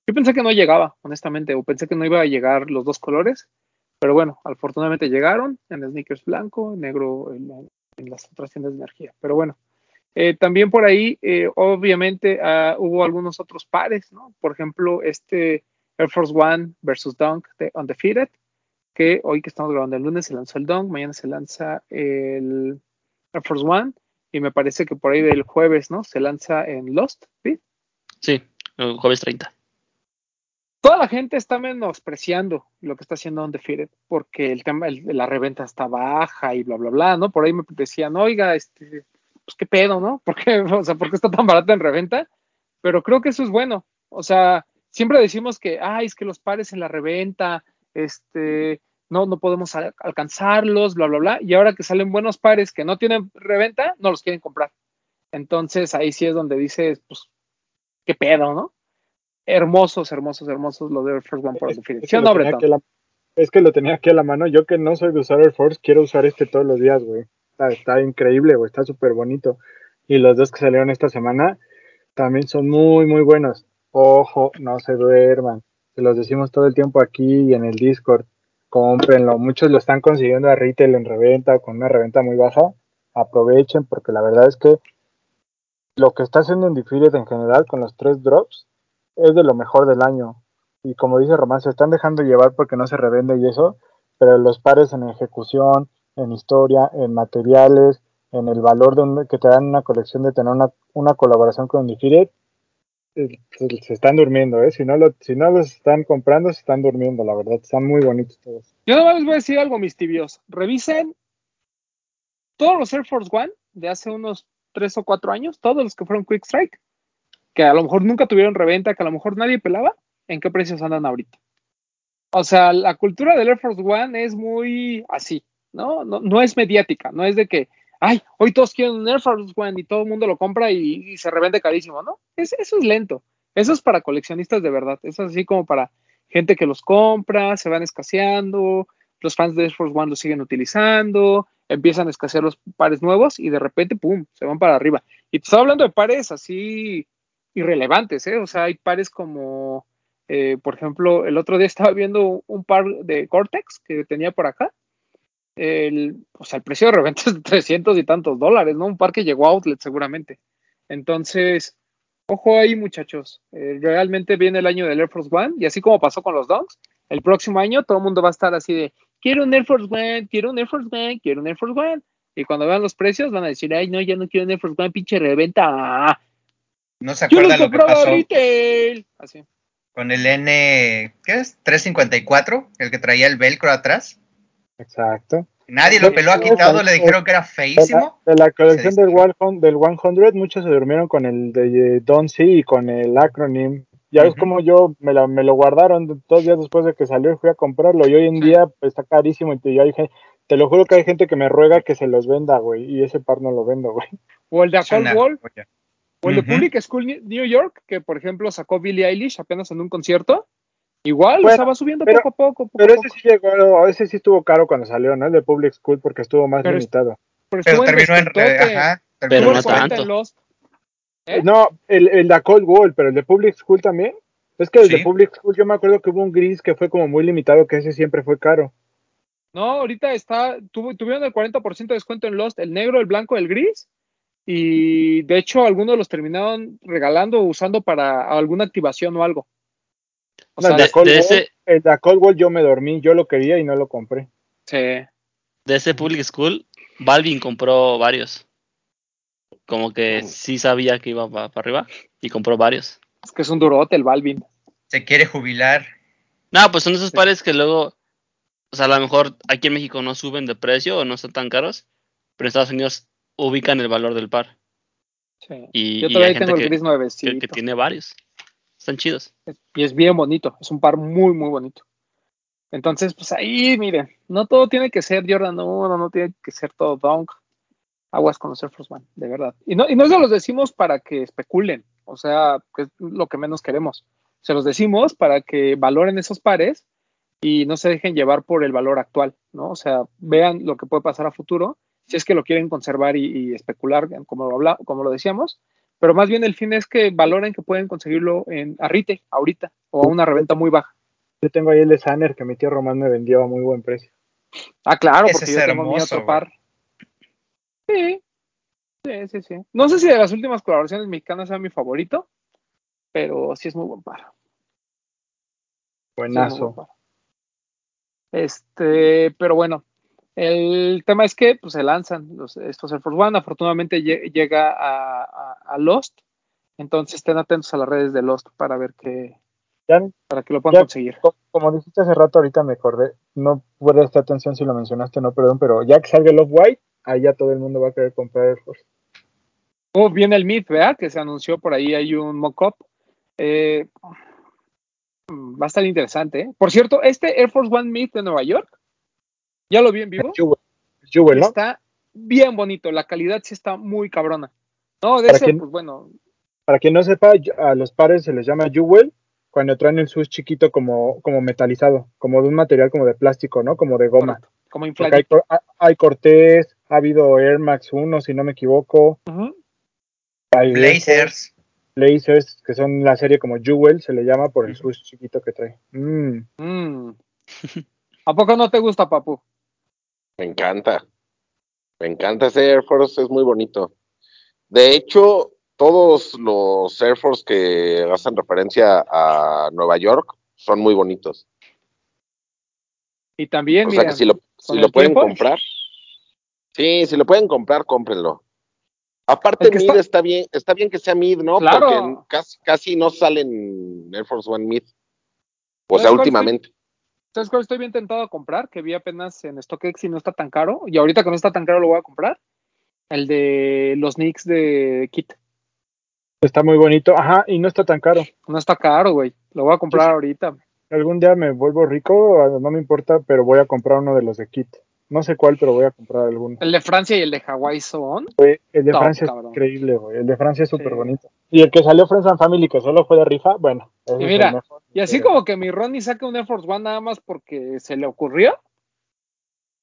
Yo pensé que no llegaba, honestamente, o pensé que no iba a llegar los dos colores, pero bueno, afortunadamente llegaron en sneakers blanco, negro en, en las otras tiendas de energía. Pero bueno, eh, también por ahí, eh, obviamente, ah, hubo algunos otros pares, ¿no? Por ejemplo, este Air Force One versus Dunk de Undefeated, que hoy que estamos grabando el lunes se lanzó el Dunk, mañana se lanza el Air Force One, y me parece que por ahí del jueves, ¿no? Se lanza en Lost, ¿sí? Sí, el jueves 30. Toda la gente está menospreciando lo que está haciendo Undefeated, porque el tema, el- la reventa está baja y bla, bla, bla, ¿no? Por ahí me decían, oiga, este, pues qué pedo, ¿no? ¿Por qué, o sea, ¿por qué está tan barata en reventa? Pero creo que eso es bueno. O sea, siempre decimos que, ay, es que los pares en la reventa, este, no, no podemos al- alcanzarlos, bla, bla, bla. Y ahora que salen buenos pares que no tienen reventa, no los quieren comprar. Entonces ahí sí es donde dices, pues, qué pedo, ¿no? Hermosos, hermosos, hermosos los de Air Force One por Es, es ¿Sí que o lo no, tenía Breton? aquí a la- es que lo tenía aquí a la mano. Yo que no soy de usar Air Force, quiero usar este todos los días, güey. Está, está increíble, güey. Está súper bonito. Y los dos que salieron esta semana también son muy, muy buenos. Ojo, no se duerman. Se los decimos todo el tiempo aquí y en el Discord. Cómprenlo. Muchos lo están consiguiendo a retail en reventa, con una reventa muy baja. Aprovechen porque la verdad es que lo que está haciendo Undefeated en general con los tres drops es de lo mejor del año. Y como dice Román, se están dejando llevar porque no se revende y eso, pero los pares en ejecución, en historia, en materiales, en el valor de un- que te dan una colección de tener una, una colaboración con Undefeated, eh, se, se están durmiendo, ¿eh? Si no, lo, si no los están comprando, se están durmiendo, la verdad. Están muy bonitos todos. Yo nomás les voy a decir algo, mis tibios. Revisen todos los Air Force One de hace unos tres o cuatro años, todos los que fueron Quick Strike, que a lo mejor nunca tuvieron reventa, que a lo mejor nadie pelaba, ¿en qué precios andan ahorita? O sea, la cultura del Air Force One es muy así, ¿no? No, no es mediática, no es de que, ay, hoy todos quieren un Air Force One y todo el mundo lo compra y, se revende carísimo, ¿no? Es, eso es lento. Eso es para coleccionistas de verdad. Eso es así como para gente que los compra, se van escaseando, los fans de Air Force One los siguen utilizando, empiezan a escasear los pares nuevos y de repente, ¡pum!, se van para arriba. Y te estoy hablando de pares así irrelevantes, ¿eh? O sea, hay pares como, eh, por ejemplo, el otro día estaba viendo un par de Cortex que tenía por acá. El, o sea, el precio de reventa es de 300 y tantos dólares, ¿no? Un par que llegó a Outlet seguramente. Entonces, ojo ahí, muchachos. Eh, realmente viene el año del Air Force One y así como pasó con los Dunks, el próximo año todo el mundo va a estar así de, quiero un Air Force One, quiero un Air Force One, quiero un Air Force One. Y cuando vean los precios van a decir, ay, no, ya no quiero un Air Force One, pinche reventa. No se Yo los acuerda lo que pasó retail. Así. con el N, ¿qué es? 354, el que traía el velcro atrás. Exacto. Nadie lo peló, ha quitado, le dijeron que era De la, feísimo. de la colección del, One, del 100, muchos se durmieron con el de Don C y con el acronym. Ya ves Ujú. como yo me, la, me lo guardaron dos días después de que salió y fui a comprarlo. Y hoy en Sí. día pues, está carísimo. Y yo dije, te lo juro que hay gente que me ruega que se los venda, güey. Y ese par no lo vendo, güey. O el de Cold una O el de. Public School New York, que por ejemplo sacó Billie Eilish apenas en un concierto. Igual, o Bueno, sea, va subiendo pero- poco a poco, poco Pero a ese poco. sí llegó, ese sí estuvo caro cuando salió, ¿no? El de Public School porque estuvo más Pero limitado. Pero Pero en terminó en. descuentote. Ajá, Pero terminó Estuvo no en 40 tanto. en Lost. ¿Eh? No, el, el de Cold Wall, pero el de Public School también. Es que el de. Public School yo me acuerdo que hubo un gris que fue como muy limitado, que ese siempre fue caro. No, ahorita está, tuvo, tuvieron el 40% de descuento en Lost, el negro, el blanco, el gris. Y de hecho, algunos los terminaron regalando o usando para alguna activación o algo. O No, sea, el, de Cold de ese- el de Coldwell yo me dormí, yo lo quería y no lo compré. sí. de ese Public School, Balvin compró varios. Como que sí sabía que iba para arriba y compró varios. Es que es un durote el Balvin. Se quiere jubilar. No, pues son esos pares que luego, o sea, a lo mejor aquí en México no suben de precio o no son tan caros, pero en Estados Unidos ubican el valor del par. Sí. Y, Yo y todavía gente tengo el que, gris que- nuevecito. que tiene varios. Están chidos. Y es bien bonito. Es un par muy, muy bonito. Entonces, pues ahí, miren, no todo tiene que ser Jordan 1, no tiene que ser todo Dunk. Aguas con los Air Force One, de verdad. Y no, y no se los decimos para que especulen, o sea, que es lo que menos queremos. Se los decimos para que valoren esos pares y no se dejen llevar por el valor actual, ¿no? O sea, vean lo que puede pasar a futuro, si es que lo quieren conservar y, y especular, como lo, habla, como lo decíamos, pero más bien el fin es que valoren que pueden conseguirlo en a retail, ahorita, o a una reventa muy baja. Yo tengo ahí el de Sanner que mi tío Román me vendió a muy buen precio. Ah, claro, Ese porque es yo tengo mi hermoso, otro güey. par. Sí. Sí, sí, sí. No sé si de las últimas colaboraciones mexicanas sea mi favorito, pero sí es muy buen par. Sí es muy buen Buenazo. par. Este, pero bueno, el tema es que pues, se lanzan los, estos Air Force One. Afortunadamente lle- llega a, a- a Lost. Entonces estén atentos a las redes de Lost para ver que, Ya, para que lo puedan Ya. conseguir. co- como dijiste hace rato, ahorita me acordé, no pude prestar atención si lo mencionaste no, perdón, pero ya que salga el Off-White, ahí ya todo el mundo va a querer comprar Air Force. Oh, viene el Myth, ¿verdad? Que se anunció por ahí, hay un mock-up. Eh, va a estar interesante. ¿eh? Por cierto, este Air Force One Myth de Nueva York, ya lo vi en vivo. Jewel, Jewel, ¿no? Está bien bonito, la calidad sí está muy cabrona. No, de Para ese, quien- pues bueno, Para quien no sepa, a los pares se les llama Jewel cuando traen el switch chiquito como, como metalizado, como de un material como de plástico, ¿no? Como de goma. correcto, como hay, hay Cortés, ha habido Air Max 1, si no me equivoco. Hay Blazers. Blazers, que son la serie como Jewel, se le llama por el switch chiquito que trae. Mm. Mm. ¿A poco no te gusta, papu? Me encanta. Me encanta ese Air Force, es muy bonito. De hecho, todos los Air Force que hacen referencia a Nueva York son muy bonitos. Y también, O sea mira, que si lo, si lo pueden tiempo- comprar. Sí, si lo pueden comprar, cómprenlo. Aparte, mid está- está... bien, está bien que sea mid, ¿no? Claro. Porque casi, casi no salen Air Force One mid. O ¿Sabes sea, últimamente. ¿Sabes cuál estoy bien tentado a comprar? Que vi apenas en StockX y no está tan caro. Y ahorita que no está tan caro lo voy a comprar. El de los Knicks de Kit. Está muy bonito. Ajá, y no está tan caro. No está caro, güey. Lo voy a comprar Sí, sí. ahorita. Algún día me vuelvo rico, no me importa, pero voy a comprar uno de los de Kit. No sé cuál, pero voy a comprar alguno. El de Francia y el de Hawái son. El de Top, Francia cabrón. es increíble, güey. El de Francia es súper Sí. bonito. Y el que salió Friends and Family, que solo fue de rifa, bueno. Y mira, mejor. Y así Pero- como que mi Ronnie saca un Air Force One nada más porque se le ocurrió.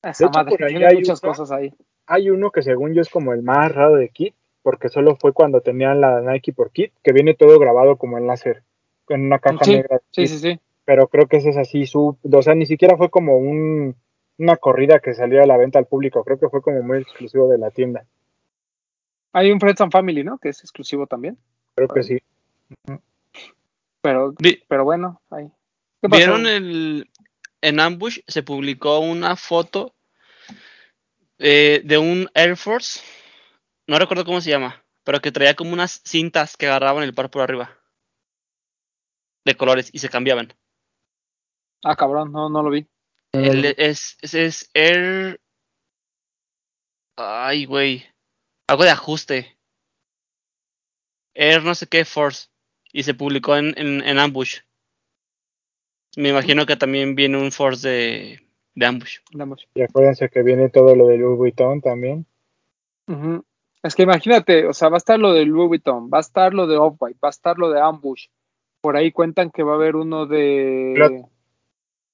Esa De hecho, madre por ahí tiene hay muchas una- cosas ahí. Hay uno que según yo es como el más raro de Kit, porque solo fue cuando tenían la Nike por Kit, que viene todo grabado como en láser, en una caja Sí, negra. Sí, sí, sí. Pero creo que ese es así, su, o sea, ni siquiera fue como un, una corrida que salió a la venta al público, creo que fue como muy exclusivo de la tienda. Hay un Friends and Family, ¿no? Que es exclusivo también. Creo que sí. Pero, Vi- pero bueno, ahí. ¿Qué pasó? ¿Vieron el en Ambush se publicó una foto eh, de un Air Force, no recuerdo cómo se llama, pero que traía como unas cintas que agarraban el par por arriba de colores y se cambiaban. Ah, cabrón, no, no lo vi. El, es, es, es Air. Ay, güey. Algo de ajuste. Air no sé qué Force. Y se publicó en, en, en Ambush. Me imagino que también viene un Force de, de Ambush. Y acuérdense que viene todo lo de Louis Vuitton también. Es que imagínate, o sea, va a estar lo de Louis Vuitton, va a estar lo de Off-White, va a estar lo de Ambush. Por ahí cuentan que va a haber uno de.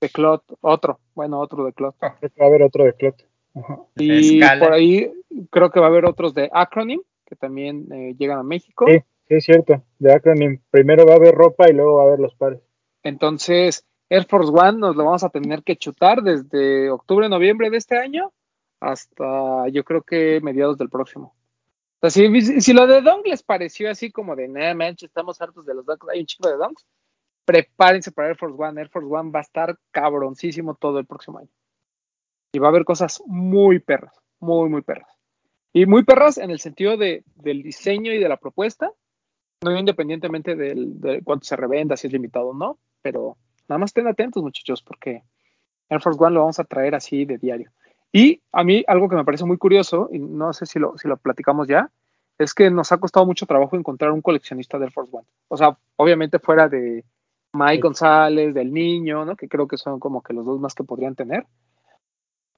De Clot, otro, bueno, otro de Clot. Creo que va a haber otro de Clot. Ajá. Y Scala. por ahí creo que va a haber otros de Acronym, que también eh, llegan a México. Sí, sí, es cierto. De Acronym. Primero va a haber ropa y luego va a haber los pares. Entonces, Air Force One nos lo vamos a tener que chutar desde octubre, noviembre de este año hasta yo creo que mediados del próximo. O sea, si, si lo de Dunk les pareció así como de, nah, manches, estamos hartos de los Dunks, hay un chico de Dunks, prepárense para Air Force One. Air Force One va a estar cabroncísimo todo el próximo año. Y va a haber cosas muy perras, muy, muy perras. Y muy perras en el sentido de, del diseño y de la propuesta, no independientemente del, de cuánto se revenda, si es limitado o no, pero nada más estén atentos, muchachos, porque Air Force One lo vamos a traer así de diario. Y a mí algo que me parece muy curioso, y no sé si lo, si lo platicamos ya, es que nos ha costado mucho trabajo encontrar un coleccionista de Air Force One. O sea, obviamente fuera de Mike González, del niño, ¿no? Que creo que son como que los dos más que podrían tener.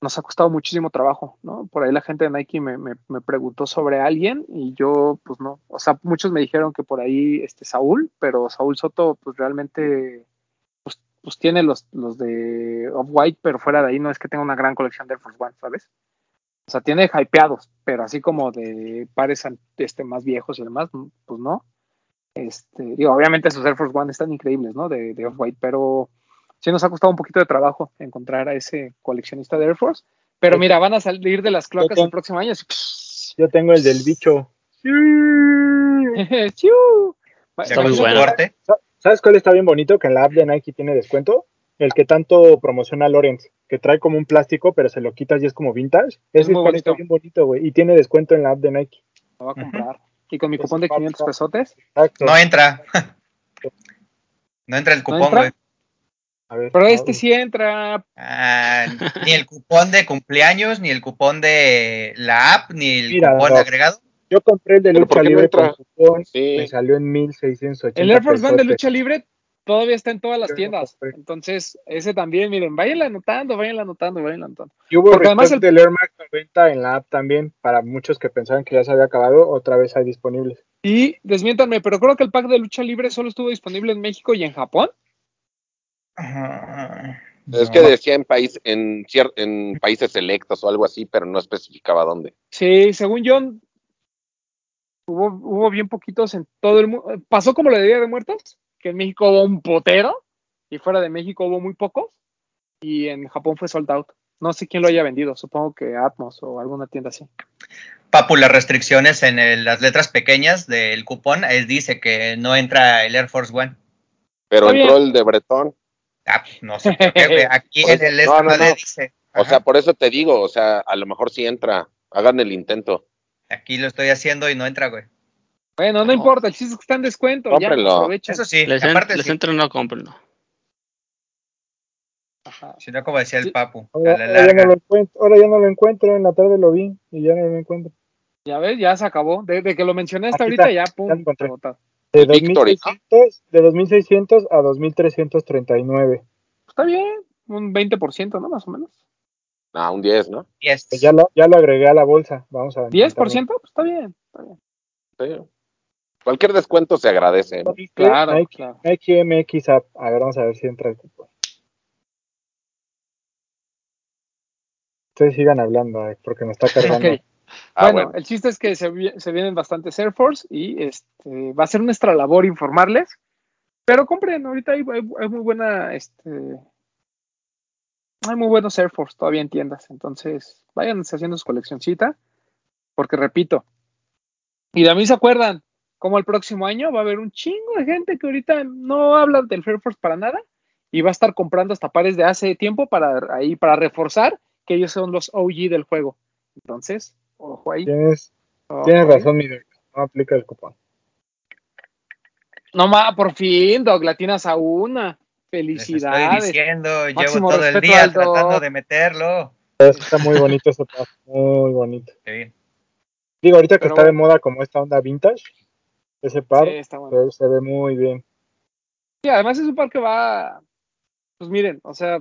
Nos ha costado muchísimo trabajo, ¿no? Por ahí la gente de Nike me, me, me preguntó sobre alguien y yo, pues no. O sea, muchos me dijeron que por ahí este Saúl, pero Saúl Soto, pues realmente pues tiene los, los de Off-White, pero fuera de ahí no es que tenga una gran colección de Air Force One, ¿sabes? O sea, tiene hypeados, pero así como de pares este, más viejos y demás, pues no. Este, digo, obviamente sus Air Force One están increíbles, ¿no? De, de Off-White, pero sí nos ha costado un poquito de trabajo encontrar a ese coleccionista de Air Force. Pero mira, van a salir de las cloacas el próximo año. Así, yo tengo el del bicho. Está muy bueno. ¿Sabes cuál está bien bonito? Que en la app de Nike tiene descuento. El que tanto promociona Lorenz, que trae como un plástico, pero se lo quitas y es como vintage. Es muy bonito. Está bien bonito, güey. Y tiene descuento en la app de Nike. Lo va a comprar. Y con mi cupón de 500 pesotes. Exacto. No entra. no entra el cupón, güey. A ver, Pero este sí entra. Ah, ni el cupón de cumpleaños, ni el cupón de la app, ni el Mira, cupón no. de agregado. Yo compré el de Pero ¿por lucha no libre entra? con cupón. Sí. Me salió en 1680 El Air Force One de lucha libre todavía está en todas las tiendas. Entonces, ese también, miren, váyanla anotando, váyanla anotando, váyanla anotando. Y hubo Porque además restock del Air Max 90 en la app también, para muchos que pensaban que ya se había acabado, otra vez hay disponibles. Y desmiéntanme, pero creo que el pack de lucha libre solo estuvo disponible en México y en Japón. Ajá. Es que decía en, país, en, en países selectos o algo así, pero no especificaba dónde. Sí, según yo, hubo, hubo bien poquitos en todo el mundo. Pasó como la de Día de Muertos, que en México hubo un potero y fuera de México hubo muy pocos y en Japón fue sold out. No sé quién lo haya vendido, supongo que Atmos o alguna tienda así. Papu, las restricciones en el- las letras pequeñas del cupón es, dice que no entra el Air Force One. Pero Está entró bien. el de Bretón. Ah, no sé. Aquí Pues, en el no, no, no. dice. O sea, por eso te digo, o sea, a lo mejor sí entra. Hagan el intento. Aquí lo estoy haciendo y no entra, güey. Bueno, no, No. importa, el chiste es que está en descuento. Ya, aprovechen. Eso sí, Les, en- aparte les sí. entro, no cómprenlo. Si no, como decía el Sí. Papu, a Ahora, la ahora ya no larga. lo encuentro, ahora ya no lo encuentro, en la tarde lo vi y ya no lo encuentro. Ya ves, ya se acabó. Desde que lo mencioné hasta Aquí ahorita, está, ya, pum, ya encontré. De El Victory, 2600, de 2600 a 2339. Está bien, un 20%, ¿no? Más o menos. Ah, un 10, ¿no? Yes. Pues ya, lo, ya lo agregué a la bolsa. Vamos a ¿10%? Pues está bien, está bien. Sí. Cualquier descuento se agradece. ¿no? Claro, Nike, claro. Nike MX App. A ver, vamos a ver si entra el cupón. Ustedes sigan hablando, eh, porque me está cargando. Ah, bueno, bueno. el chiste es que se, vi- se vienen bastantes Air Force y este va a ser nuestra labor informarles. Pero compren, ahorita hay, hay- hay muy buena, este, hay muy buenos Air Force todavía en tiendas. Entonces, vayan haciendo su coleccioncita. Porque repito, y de mí se acuerdan, como el próximo año va a haber un chingo de gente que ahorita no habla del Air Force para nada y va a estar comprando hasta pares de hace tiempo para ahí para reforzar que ellos son los OG del juego. Entonces, ojo ahí. Tienes, ojo tienes ahí. razón, mi Doc, No aplica el cupón. No más, por fin, Doc, latinas a una. Les estoy Felicidades. diciendo, llevo todo el día tratando de meterlo. Está muy bonito ese pack, muy bonito. Sí. Digo, ahorita que Pero está de moda como esta onda vintage, ese par Sí, está bueno. se, se ve muy bien. Sí, además es un par que va, pues miren, o sea,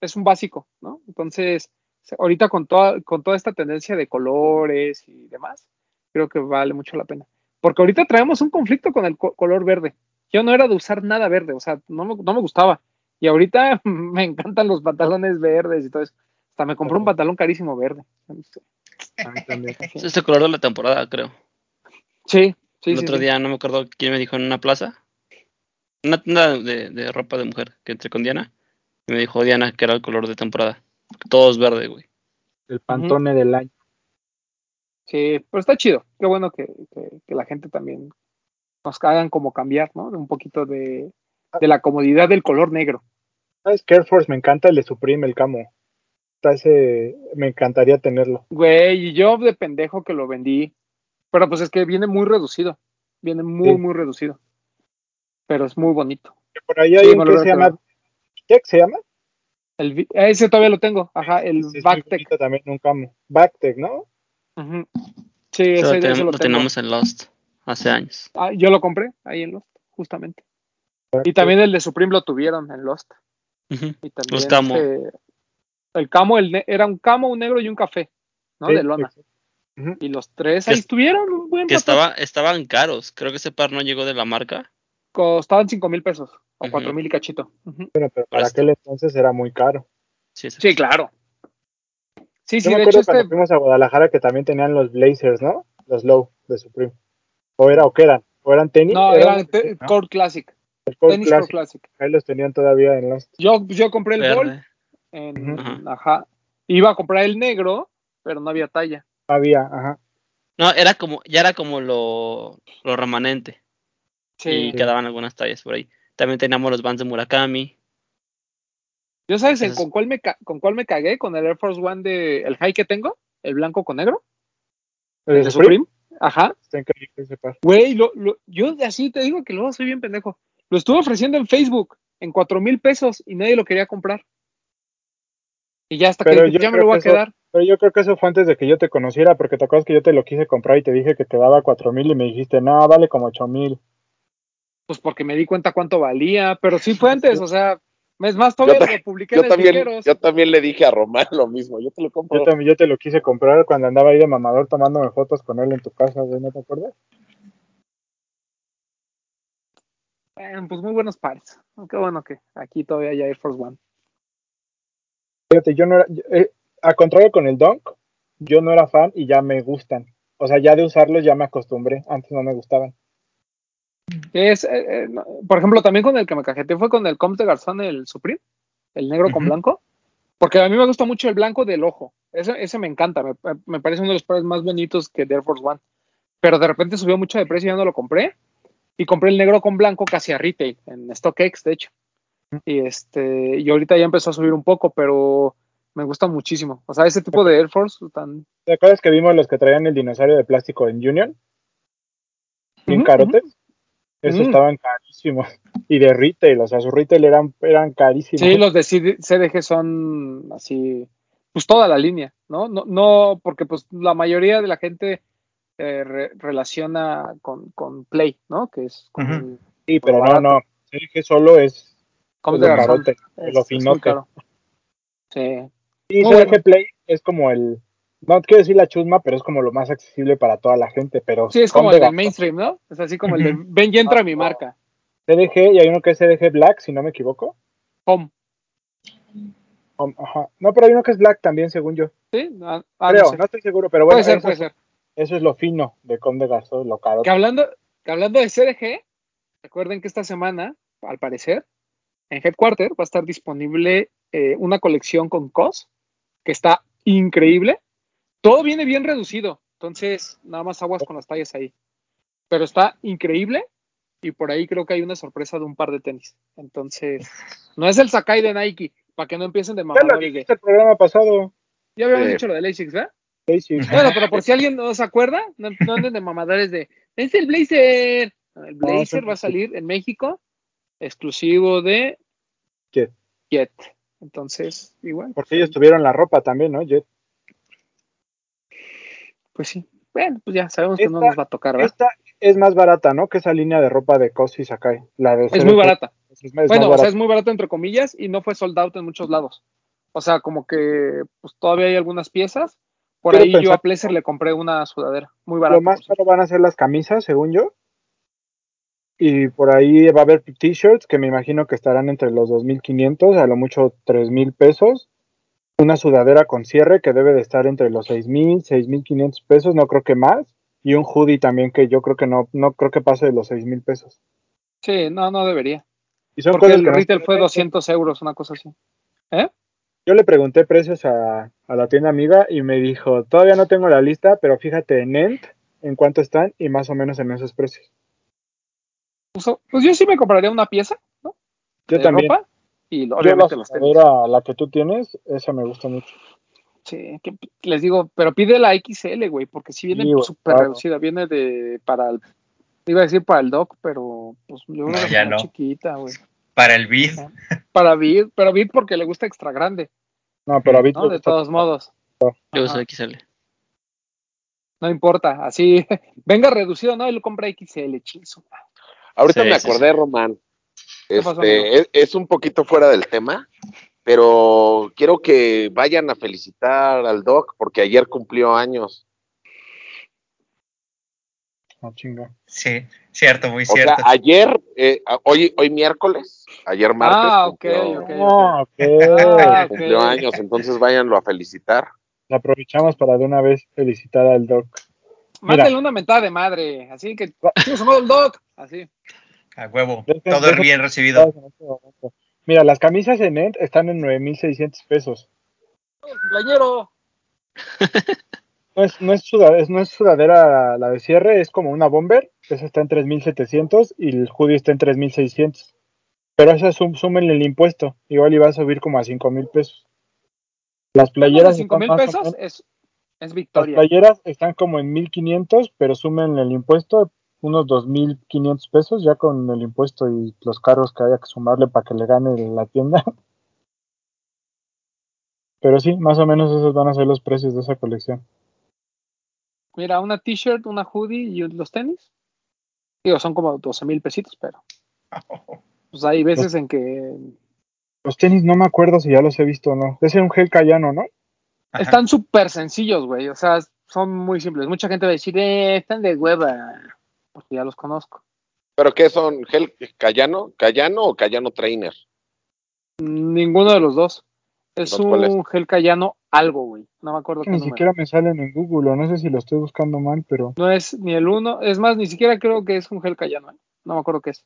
es un básico, ¿no? Entonces, ahorita con toda, con toda esta tendencia de colores y demás, creo que vale mucho la pena. Porque ahorita traemos un conflicto con el co- color verde. Yo no era de usar nada verde, o sea, no me, no me gustaba. Y ahorita me encantan los pantalones verdes y todo eso. Hasta me compré un pantalón carísimo verde. También. Es este color de la temporada, creo. Sí, sí, el sí, otro sí. día no me acuerdo quién me dijo en una plaza. Una tienda de, de ropa de mujer que entré con Diana. Y me dijo Diana que era el color de temporada. Todo es verde, güey. El pantone del año. Sí, pero está chido. Qué bueno que, que- que la gente también nos hagan como cambiar, ¿no? De un poquito de. de la comodidad del color negro. ¿Sabes Air Force? Me encanta el de Supreme, el camo. Está ese, me encantaría tenerlo. Güey, y yo de pendejo que lo vendí. Pero pues es que viene muy reducido. Viene muy, Sí. muy reducido. Pero es muy bonito. Por ahí Sí, hay un que se llama Tech, ¿se llama? El, vi- ese todavía lo tengo. Ajá, el Sí, Backtech. también un camo. Backtech, ¿no? Ujú. Sí, Eso ese, lo, ese tenemos, lo lo tengo. tenemos en Lost hace años. Ah, yo lo compré ahí en Lost, justamente. Y también el de Supreme lo tuvieron en Lost. Y también Los camo. este, el camo, el era un camo, un negro y un café, ¿no? Sí, de lona. exacto. Y los tres ahí es- estuvieron un buen Que rato. estaba, estaban caros. Creo que ese par no llegó de la marca. Costaban cinco mil pesos o Ujú. cuatro mil y cachito. Bueno, pero para Presto. aquel entonces era muy caro. Sí, sí. Sí, claro. Sí, sí, Yo me de acuerdo hecho cuando este, fuimos a Guadalajara que también tenían los Blazers, ¿no? Los Low de Supreme. O era, o qué eran, o eran tenis. no, Eran era te- ¿no? Core Classic, el Core tenis Core Classic. Classic. Ahí los tenían todavía en los. Yo, yo compré el Gold Verde. en, Ujú. Ajá. ajá. Iba a comprar el negro, pero no había talla. Había, ajá. No, era como, ya era como lo, lo remanente. Sí. Y quedaban algunas tallas por ahí. También teníamos los Vans de Murakami. ¿Yo sabes en- Esos- con cuál me con cuál me cagué? Con el Air Force One de el high que tengo, el blanco con negro, ¿El el de Supreme? Supreme. Ajá. Está increíble ese par. Güey, lo, lo- yo así te digo que luego soy bien pendejo. Lo estuve ofreciendo en Facebook en cuatro mil pesos y nadie lo quería comprar. Y ya hasta que Pero yo ya me lo voy a que eso- quedar. Pero yo creo que eso fue antes de que yo te conociera, porque te acuerdas que yo te lo quise comprar y te dije que te daba cuatro mil y me dijiste, no, vale como ocho mil. Pues porque me di cuenta cuánto valía, pero sí fue antes, o sea, es más, todavía ta- lo publiqué Yo en el también, yo también le dije a Román lo mismo. Yo te lo compro. Yo también yo te lo quise comprar cuando andaba ahí de mamador tomándome fotos con él en tu casa, güey, ¿no te acuerdas? Bueno, pues muy buenos pares. Qué bueno que aquí todavía hay Air Force One. Fíjate, yo no era, yo- eh, a contrario con el Dunk, yo no era fan y ya me gustan. O sea, ya de usarlos ya me acostumbré, antes no me gustaban. Es, eh, eh, por ejemplo, también con el que me cajeteé fue con el Comte de Garzón, el Supreme, el negro con blanco, porque a mí me gusta mucho el blanco del ojo. Ese, ese me encanta, me, me parece uno de los pares más bonitos que de Air Force One. Pero de repente subió mucho de precio y ya no lo compré. Y compré el negro con blanco casi a retail, en StockX, de hecho. Y este, y ahorita ya empezó a subir un poco, pero me gusta muchísimo. O sea, ese tipo de Air Force tan. ¿Te acuerdas que vimos los que traían el dinosaurio de plástico en Union? Bien Ujú, carotes. Esos Ujú. estaban carísimos. Y de retail, o sea, su retail eran, eran carísimos. Sí, los de CD CDG son así, pues toda la línea, ¿no? No, no porque pues la mayoría de la gente eh, re- relaciona con, con Play, ¿no? Que es como Sí, pero barato. no, no. CDG solo es como es de Es, lo finote. Sí. Sí, CDG bueno. Play es como el, no quiero decir la chusma, pero es como lo más accesible para toda la gente, pero Sí, es como el del mainstream, ¿no? Es así como el de ven y entra Ah, mi no. marca. CDG y hay uno que es CDG Black, si no me equivoco. Home. Um, ajá. No, pero hay uno que es Black también, según yo. ¿Sí? Ah, ah, Creo, no estoy seguro, pero bueno, puede ser, eso, puede ser. eso es lo fino de Conde Garzón, lo caro. Que hablando, que hablando de CDG, recuerden que esta semana, al parecer, en Headquarter va a estar disponible eh, una colección con COS que está increíble. Todo viene bien reducido, entonces nada más aguas con las tallas ahí. Pero está increíble y por ahí creo que hay una sorpresa de un par de tenis. Entonces, no es el Sakai de Nike, para que no empiecen de Ya lo mamadores de. el programa pasado, Ya habíamos dicho lo de ASICS, ¿verdad? Casey. Bueno, pero por si alguien no se acuerda, no, no anden de mamadores de es el Blazer. El Blazer va a salir en México exclusivo de Jet. Jet. Entonces, igual. Porque ellos tuvieron la ropa también, ¿no? Jet. Pues sí. Bueno, pues ya sabemos que no nos va a tocar, ¿verdad? Esta es más barata, ¿no? Que esa línea de ropa de Cos y Sakai. La de Es muy barata. Es, es más Bueno, o sea, barata. es muy barato entre comillas y no fue sold out en muchos lados. O sea, como que pues todavía hay algunas piezas. Por Quiero ahí yo a Pleasure le compré una sudadera. Muy barata. Lo más caro van a ser las camisas, según yo. Y por ahí va a haber t-shirts que me imagino que estarán entre los 2.500, a lo mucho 3.000 pesos. Una sudadera con cierre que debe de estar entre los 6.000, 6.500 pesos, no creo que más. Y un hoodie también que yo creo que no, no creo que pase de los 6.000 pesos. Sí, no, no debería. Y son Porque el no retail fue ven. 200 euros, una cosa así. ¿Eh? Yo le pregunté precios a, a la tienda amiga y me dijo, todavía no tengo la lista, pero fíjate en Ent en cuánto están y más o menos en esos precios. Pues, pues yo sí me compraría una pieza, ¿no? Yo de también. ropa y Yo obviamente la los tenis. sudadera, la que tú tienes, esa me gusta mucho. Sí, que les digo, pero pide la XL, güey, porque si viene Sí, súper claro. reducida, viene de para el, iba a decir para el doc, pero pues yo No, creo que ya es muy no. chiquita, güey. Para el bid. Para Vid, pero Vid porque le gusta extra grande, No, pero a Vito ¿no? De gusta- todos modos, Yo uso XL. no importa, así, venga reducido, no, él lo compra XL, chinzo. Ahorita Sí, me sí, acordé, Román. ¿Qué pasó, Este, es, es un poquito fuera del tema, pero quiero que vayan a felicitar al Doc porque ayer cumplió años. Ah, chinga. Sí, cierto, muy O sea, cierto. ayer, eh, hoy, hoy miércoles, ayer martes, Ah, ok, cumplió, ok. Ah, ok. Ah, ok. cumplió años, entonces váyanlo a felicitar. Aprovechamos para de una vez felicitar al Doc. Mándale una mentada de madre, así que, ¿quién se el doc? Así. A huevo. Todo dejen- bien recibido. Este. Mira, las camisas en Ent están en 9,600 pesos. Cumpleañero. No es, no, es sudadera, no es sudadera la de cierre, es como una bomber. Esa está en 3,700 y el hoodie está en 3,600. Pero esa sum, súmenle el impuesto. Igual iba a subir como a 5,000 pesos. Las playeras, cinco están mil más o pesos menos- es, es las victoria. playeras están como en 1,500, pero sumen el impuesto unos 2,500 pesos ya con el impuesto y los cargos que haya que sumarle para que le gane la tienda. Pero sí, más o menos esos van a ser los precios de esa colección. Mira, una t-shirt, una hoodie y los tenis. Digo, son como 12 mil pesitos, pero pues hay veces en que Los tenis no me acuerdo si ya los he visto o no. Ese es un gel cayano, ¿no? Ajá. están súper sencillos, güey. O sea, son muy simples. Mucha gente va a decir, eh, están de hueva, porque ya los conozco. ¿Pero qué son? ¿Gel Cayano? ¿Cayano o Cayano Trainer? Ninguno de los dos. Es Entonces, ¿cuál es? un gel cayano algo, güey. No me acuerdo qué Ni número. siquiera me salen en Google, o no sé si lo estoy buscando mal, pero No es ni el uno. Es más, ni siquiera creo que es un gel cayano. ¿eh? No me acuerdo qué es.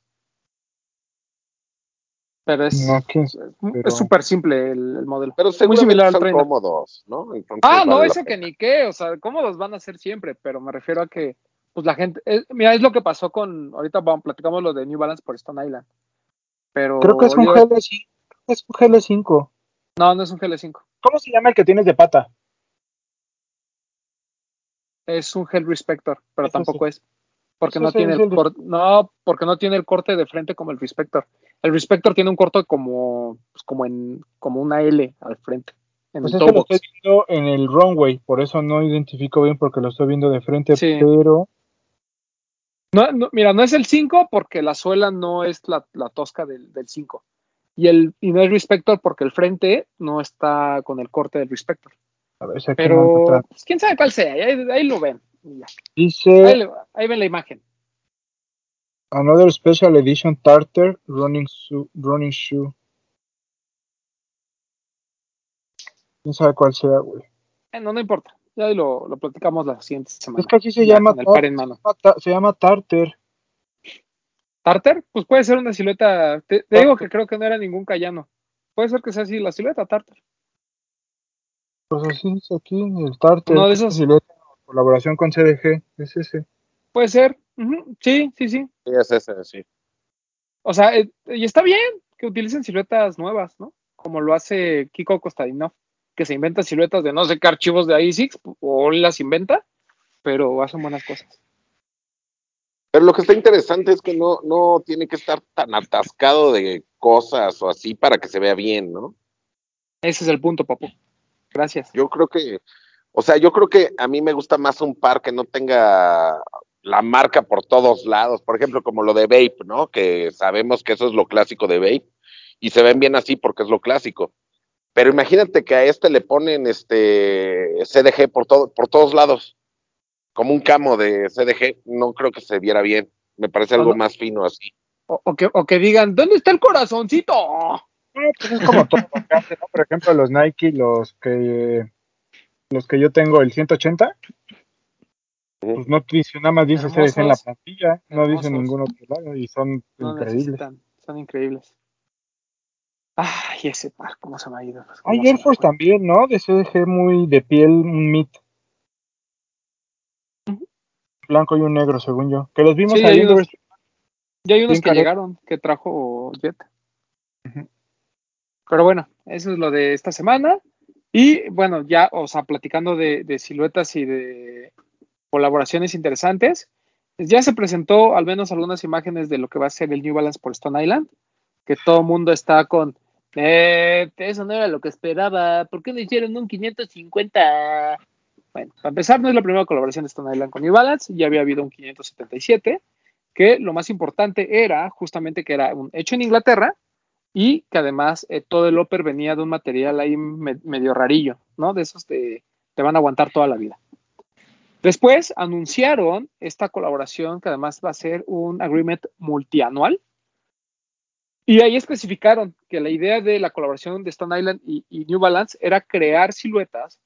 Pero es no, es es súper simple el, el modelo. Pero Muy seguramente similar al son cómodos, ¿no? Entonces, Ah, no, vale ese que ni qué, o sea, cómodos van a ser siempre, pero me refiero a que, pues la gente, es- mira, es lo que pasó con, ahorita vamos, platicamos lo de New Balance por Stone Island, pero creo que es un yo- GL5. Es un GL5. no, no es un GL5, ¿Cómo se llama el que tienes de pata? es un Gel Respector, pero tampoco es, porque no es tiene el el no, porque no tiene el corte de frente como el Respector, el Respector tiene un corte como, pues, como en, como una L al frente, en Pues el ese toe lo estoy viendo en el runway, por eso no identifico bien porque lo estoy viendo de frente, Sí. pero No, no, mira, no es el 5 porque la suela no es la, la tosca del, del 5. Y, el, y no es Respector porque el frente no está con el corte del Respector. a ver si Pero, pues, quién sabe cuál sea. Ahí, ahí lo ven. Dice Ahí, ahí ven la imagen. Another Special Edition Tartar Running, Shoe- running Shoe. Quién sabe cuál sea, güey. Eh, no, no importa. Ya lo, lo platicamos la siguiente semana. Es que aquí se Ya, llama tar- se llama se llama Tartar. ¿Tartar? Pues puede ser una silueta. Te, te digo que creo que no era ningún cayano. Puede ser que sea así la silueta Tartar. Pues así dice aquí, el Tartar. Uno de esos. Silueta, colaboración con CDG, es ese. Puede ser. Sí, sí, sí. Sí, es ese, sí. O sea, eh, y está bien que utilicen siluetas nuevas, ¿no? Como lo hace Kiko Kostadinov, que se inventa siluetas de no sé qué archivos de ASICS, o él las inventa, pero hacen buenas cosas. Pero lo que está interesante es que no, no tiene que estar tan atascado de cosas o así para que se vea bien, ¿no? Ese es el punto, papu. Gracias. Yo creo que, o sea, yo creo que a mí me gusta más un par que no tenga la marca por todos lados, por ejemplo, como lo de Vape, ¿no? Que sabemos que eso es lo clásico de Vape y se ven bien así porque es lo clásico. Pero imagínate que a este le ponen este CDG por todo, por todos lados, como un camo de CDG, no creo que se viera bien. Me parece algo más fino así. O, o que, o que digan, ¿dónde está el corazoncito? Eh, pues es como todo lo que hace, ¿no? Por ejemplo, los Nike, los que los que yo tengo, el 180, pues no dice, nada más dice Hermosos. CDG en la plantilla, no dice Hermosos. ningún otro lado y son No increíbles. necesitan, son increíbles. Ay, ese par, ¿cómo se me ha ido? ¿Cómo Hay Air Force también, ¿no? De CDG muy de piel, un mit. Blanco y un negro, según yo. Que los vimos Sí, ahí hay unos- Ya hay unos que llegaron, que trajo Jet. Pero bueno, eso es lo de esta semana. Y bueno, ya, o sea, platicando de, de siluetas y de colaboraciones interesantes, ya se presentó al menos algunas imágenes de lo que va a ser el New Balance por Stone Island, que todo el mundo está con, eh, eso no era lo que esperaba, ¿por qué no hicieron un 550? Bueno, para empezar, no es la primera colaboración de Stone Island con New Balance, ya había habido un 577, que lo más importante era justamente que era un hecho en Inglaterra y que además eh, todo el upper venía de un material ahí me- medio rarillo, ¿no? De esos de, te van a aguantar toda la vida. Después anunciaron esta colaboración que además va a ser un agreement multianual. Y ahí especificaron que la idea de la colaboración de Stone Island y, New Balance era crear siluetas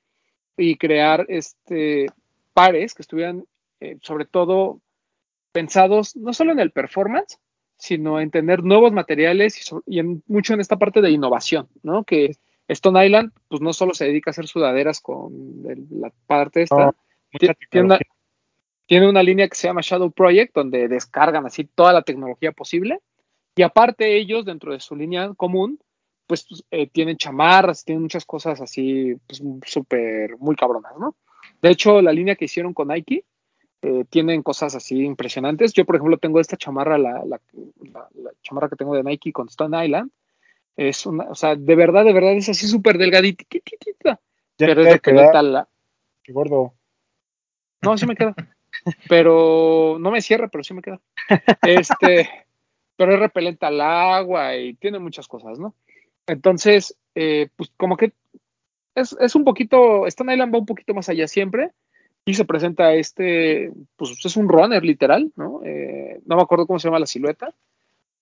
y crear este, pares que estuvieran eh, sobre todo pensados no solo en el performance, sino en tener nuevos materiales y, mucho en esta parte de innovación, ¿no? Que Stone Island, pues no solo se dedica a hacer sudaderas con la parte esta, tiene tiene una línea que se llama Shadow Project, donde descargan así toda la tecnología posible. Y aparte ellos, dentro de su línea común, pues eh, tienen chamarras, tienen muchas cosas así, pues súper, muy cabronas, ¿no? De hecho, la línea que hicieron con Nike, eh, tienen cosas así impresionantes. Yo, por ejemplo, tengo esta chamarra, la, la- la- la chamarra que tengo de Nike con Stone Island. Es una, o sea, de verdad, de verdad es así súper delgadita, pero es de que neta la, qué gordo. No, sí me queda. Pero no me cierra, pero sí me queda. Este, pero es repelente al agua y tiene muchas cosas, ¿no? Entonces, eh, pues como que es, es un poquito, Stone Island va un poquito más allá siempre y se presenta este, pues es un runner literal, ¿no? Eh, no me acuerdo cómo se llama la silueta,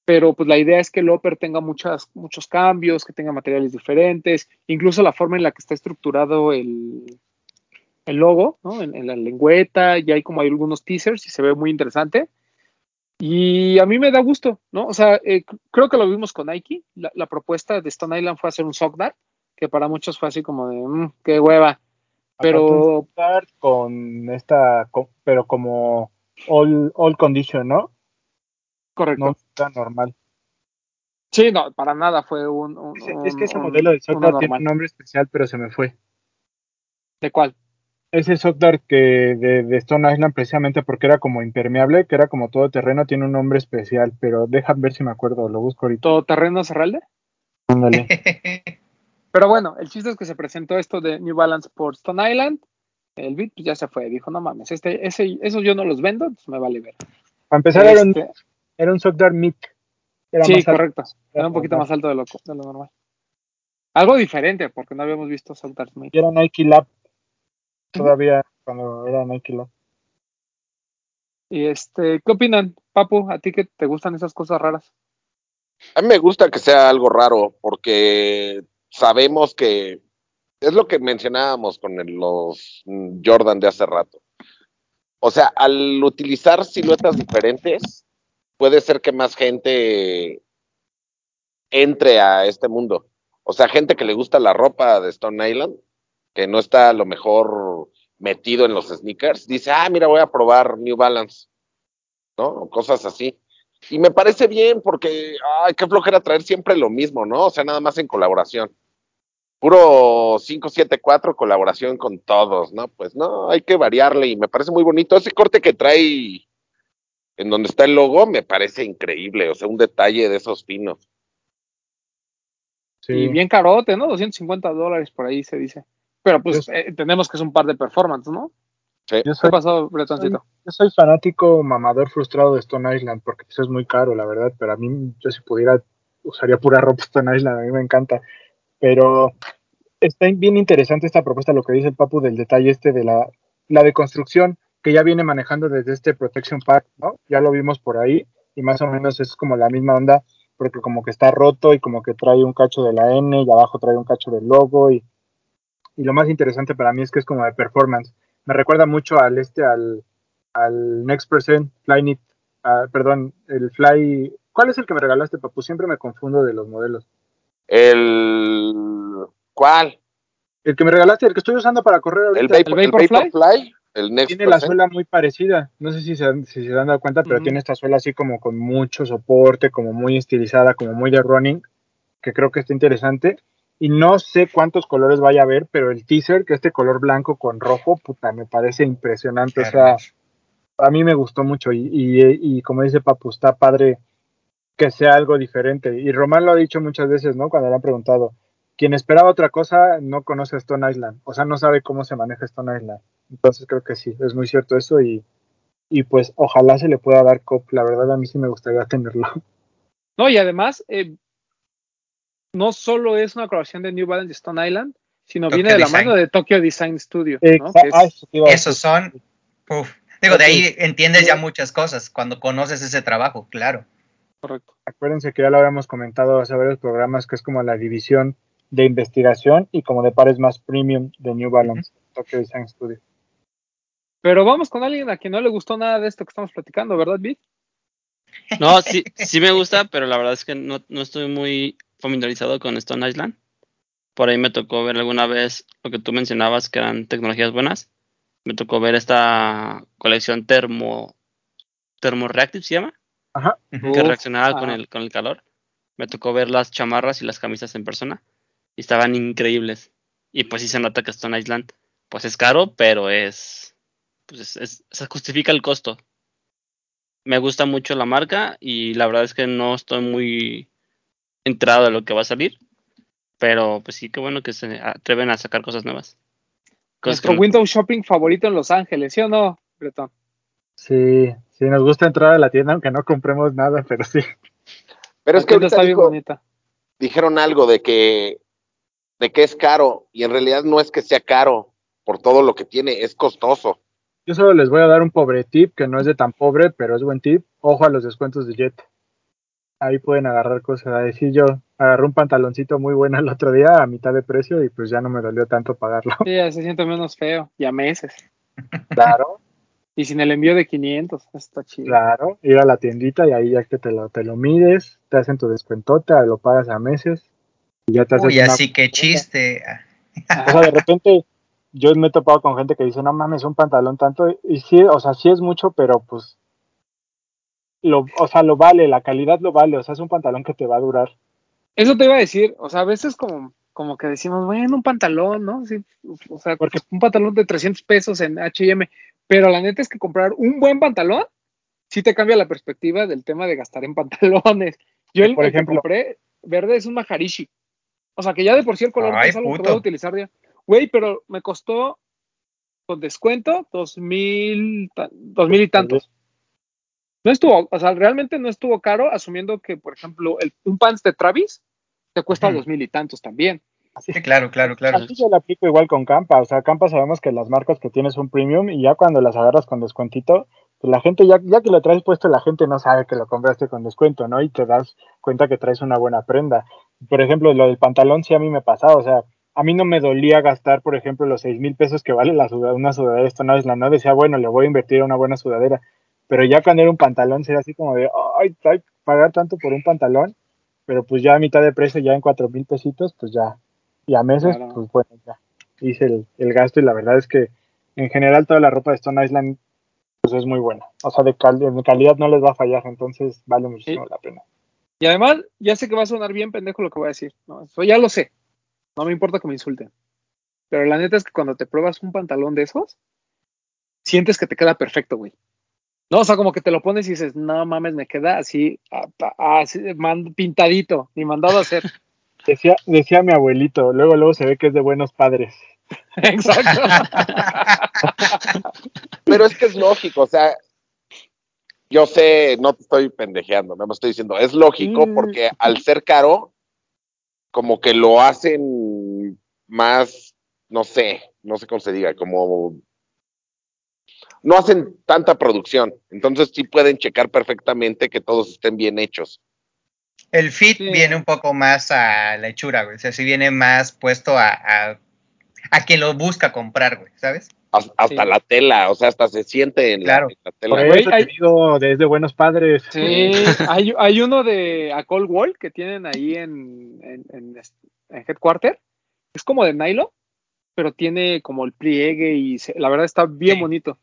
pero pues la idea es que el upper tenga muchas, muchos cambios, que tenga materiales diferentes, incluso la forma en la que está estructurado el, el logo, ¿no? En, en la lengüeta, ya hay como hay algunos teasers y se ve muy interesante. Y a mí me da gusto, ¿no? O sea, eh, creo que lo vimos con Nike. La, la propuesta de Stone Island fue hacer un sock dart, que para muchos fue así como de, "Mm, qué hueva. Pero con esta, pero como all, all condition, ¿no? correcto. No está normal. Sí, no, para nada fue un. un- Es, es que ese un- modelo de una Sockdart tiene un nombre especial, pero se me fue. ¿De cuál? Ese Sockdart que de, de Stone Island, precisamente porque era como impermeable, que era como todo terreno, tiene un nombre especial, pero déjame ver si me acuerdo, lo busco ahorita. ¿Todoterreno Cerralde? Ándale. Pero bueno, el chiste es que se presentó esto de New Balance por Stone Island. El beat pues, ya se fue. Dijo, no mames, este, ese, esos yo no los vendo, entonces me vale ver. Para empezar, era un, Este, era un Sockdart Meat. Era sí, más alto. correcto. Era un poquito más alto de lo, de lo normal. Algo diferente, porque no habíamos visto Smith. Y era Nike Lab. Todavía cuando era Nike Lab. Y este, ¿qué opinan, Papu? ¿A ti que te gustan esas cosas raras? A mí me gusta que sea algo raro porque sabemos que es lo que mencionábamos con los Jordan de hace rato. O sea, al utilizar siluetas diferentes, puede ser que más gente entre a este mundo. O sea, gente que le gusta la ropa de Stone Island, que no está a lo mejor metido en los sneakers, dice, ah, mira, voy a probar New Balance, ¿no? O cosas así. Y me parece bien porque, ay, qué flojera traer siempre lo mismo, ¿no? O sea, nada más en colaboración. Puro 574 colaboración con todos, ¿no? Pues no, hay que variarle y me parece muy bonito. Ese corte que trae en donde está el logo me parece increíble, o sea, un detalle de esos finos. Sí. Y bien carote, ¿no? 250 dólares por ahí se dice. Pero pues Yo- eh, entendemos que es un par de performance, ¿no? Sí. Yo ¿Qué soy, pasó, Bretoncito? yo soy fanático mamador frustrado de Stone Island porque eso es muy caro, la verdad. Pero a mí, yo si pudiera, usaría pura ropa Stone Island. A mí me encanta. Pero está bien interesante esta propuesta, lo que dice el Papu del detalle este de la, la deconstrucción que ya viene manejando desde este Protection Pack, ¿no? Ya lo vimos por ahí y más o menos es como la misma onda porque como que está roto y como que trae un cacho de la N y abajo trae un cacho del logo y, y lo más interesante para mí es que es como de performance. Me recuerda mucho al este, al, al Next Percent Flyknit, ah, perdón, el Fly, ¿cuál es el que me regalaste, Papu? Siempre me confundo de los modelos. El ¿cuál? El que me regalaste, el que estoy usando para correr El ahorita, Vapor, el Vaporfly? Vaporfly, el Next tiene la suela muy parecida. No sé si se, han- si se han dado cuenta, pero Ujú. tiene esta suela así como con mucho soporte, como muy estilizada, como muy de running. que creo que está interesante. Y no sé cuántos colores vaya a haber, pero el teaser, que este color blanco con rojo, puta, me parece impresionante. O sea, a mí me gustó mucho y, y, y como dice Papu, está padre que sea algo diferente. Y Román lo ha dicho muchas veces, ¿no? Cuando le han preguntado, quien esperaba otra cosa no conoce Stone Island, o sea, no sabe cómo se maneja Stone Island. Entonces creo que sí, es muy cierto eso y, y pues ojalá se le pueda dar cop. La verdad a mí sí me gustaría tenerlo. No, y además, eh, no solo es una colaboración de New Balance y Stone Island, sino Tokyo viene de la mano de Tokyo Design Studio. ¿no? Es- Esos son. uf. Digo, de ahí entiendes ya muchas cosas cuando conoces ese trabajo, claro. correcto. Acuérdense que ya lo habíamos comentado hace varios programas, que es como la división de investigación y como de pares más premium de New Balance, Tokyo Design Studio. Pero vamos con alguien a quien no le gustó nada de esto que estamos platicando, ¿verdad, Bit? No, sí, sí me gusta, pero la verdad es que no, no estoy muy familiarizado con Stone Island. Por ahí me tocó ver alguna vez lo que tú mencionabas, que eran tecnologías buenas. Me tocó ver esta colección termo, termoreactive, ¿se llama? Ajá. Que Uf, reaccionaba con ajá. el, con el calor. Me tocó ver las chamarras y las camisas en persona y estaban increíbles. Y pues sí se nota que Stone Island pues es caro, pero es pues es- es- se justifica el costo. Me gusta mucho la marca y la verdad es que no estoy muy enterado de lo que va a salir, pero pues sí que bueno que se atreven a sacar cosas nuevas. Cosas Nuestro no- window shopping favorito en Los Ángeles, ¿sí o no, Bretón? Sí, sí, nos gusta entrar a la tienda aunque no compremos nada, pero sí. Pero es La que ahorita está bien bonita. dijeron algo de que, de que es caro y en realidad no es que sea caro por todo lo que tiene, es costoso. Yo solo les voy a dar un pobre tip, que no es de tan pobre, pero es buen tip. Ojo a los descuentos de Jet. Ahí pueden agarrar cosas. A decir yo, agarré un pantaloncito muy bueno el otro día a mitad de precio y pues ya no me dolió tanto pagarlo. Sí, ya se siente menos feo, ya meses. Claro, Y sin el envío de 500, está chido. claro. Ir a la tiendita y ahí ya que te lo, te lo mides, te hacen tu descuentote, lo pagas a meses y ya te haces Uy, una- así que chiste. O sea, de repente yo me he topado con gente que dice, no mames, un pantalón tanto. Y sí, o sea, sí es mucho, pero pues, lo, o sea, lo vale, la calidad lo vale. O sea, es un pantalón que te va a durar. Eso te iba a decir, o sea, a veces como, como que decimos, bueno, un pantalón, ¿no? Sí, o sea, Porque- un pantalón de 300 pesos en H&M, pero la neta es que comprar un buen pantalón sí te cambia la perspectiva del tema de gastar en pantalones. Yo el, Por el que ejemplo- compré verde es un Maharishi. O sea, que ya de por sí el color Ay, es algo que voy a utilizar ya. Güey, pero me costó con descuento dos mil, dos mil y tantos. No estuvo, o sea, realmente no estuvo caro, asumiendo que, por ejemplo, el, un pants de Travis te cuesta dos mil y tantos también. Así, Sí, claro, claro, claro. así yo lo aplico igual con Campa. O sea, Campa sabemos que las marcas que tienes un premium y ya cuando las agarras con descuentito, la gente, ya, ya que lo traes puesto, la gente no sabe que lo compraste con descuento, ¿no? Y te das cuenta que traes una buena prenda. Por ejemplo, lo del pantalón sí a mí me pasaba, o sea, a mí no me dolía gastar, por ejemplo, los seis mil pesos que vale la sudadera, una sudadera esta no es la no decía, bueno, le voy a invertir en una buena sudadera, pero ya cuando era un pantalón sería así como de, ay, ay, pagar tanto por un pantalón, pero pues ya a mitad de precio, ya en cuatro mil pesitos, pues ya, y a meses, Claro. pues bueno, ya hice el, el gasto y la verdad es que en general toda la ropa de Stone Island pues es muy buena, o sea, de, cal- de calidad no les va a fallar, entonces vale muchísimo la pena. Y además, ya sé que va a sonar bien pendejo lo que voy a decir. ¿no? Eso ya lo sé. No me importa que me insulten. Pero la neta es que cuando te pruebas un pantalón de esos, sientes que te queda perfecto, güey. No, o sea, como que te lo pones y dices, no mames, me queda así, pintadito, ni mandado a hacer. Decía, decía mi abuelito, luego luego se ve que es de buenos padres. Exacto. Pero es que es lógico, o sea, yo sé, no te estoy pendejeando, no me estoy diciendo, es lógico Mm. porque al ser caro, como que lo hacen más, no sé, no sé cómo se diga, como no hacen tanta producción, entonces sí pueden checar perfectamente que todos estén bien hechos. El fit Sí. viene un poco más a la hechura, güey. O sea, sí viene más puesto a, a, a quien lo busca comprar, güey, ¿sabes? Has- Hasta Sí. la tela, o sea, hasta se siente en, Claro. la, en la tela. Por Güey, eso te hay- digo, de, es de buenos padres. Sí, hay, hay uno de a Cold Wall que tienen ahí en, en, en, en Headquarter. Es como de nylon, pero tiene como el pliegue y se- la verdad está bien Sí. bonito.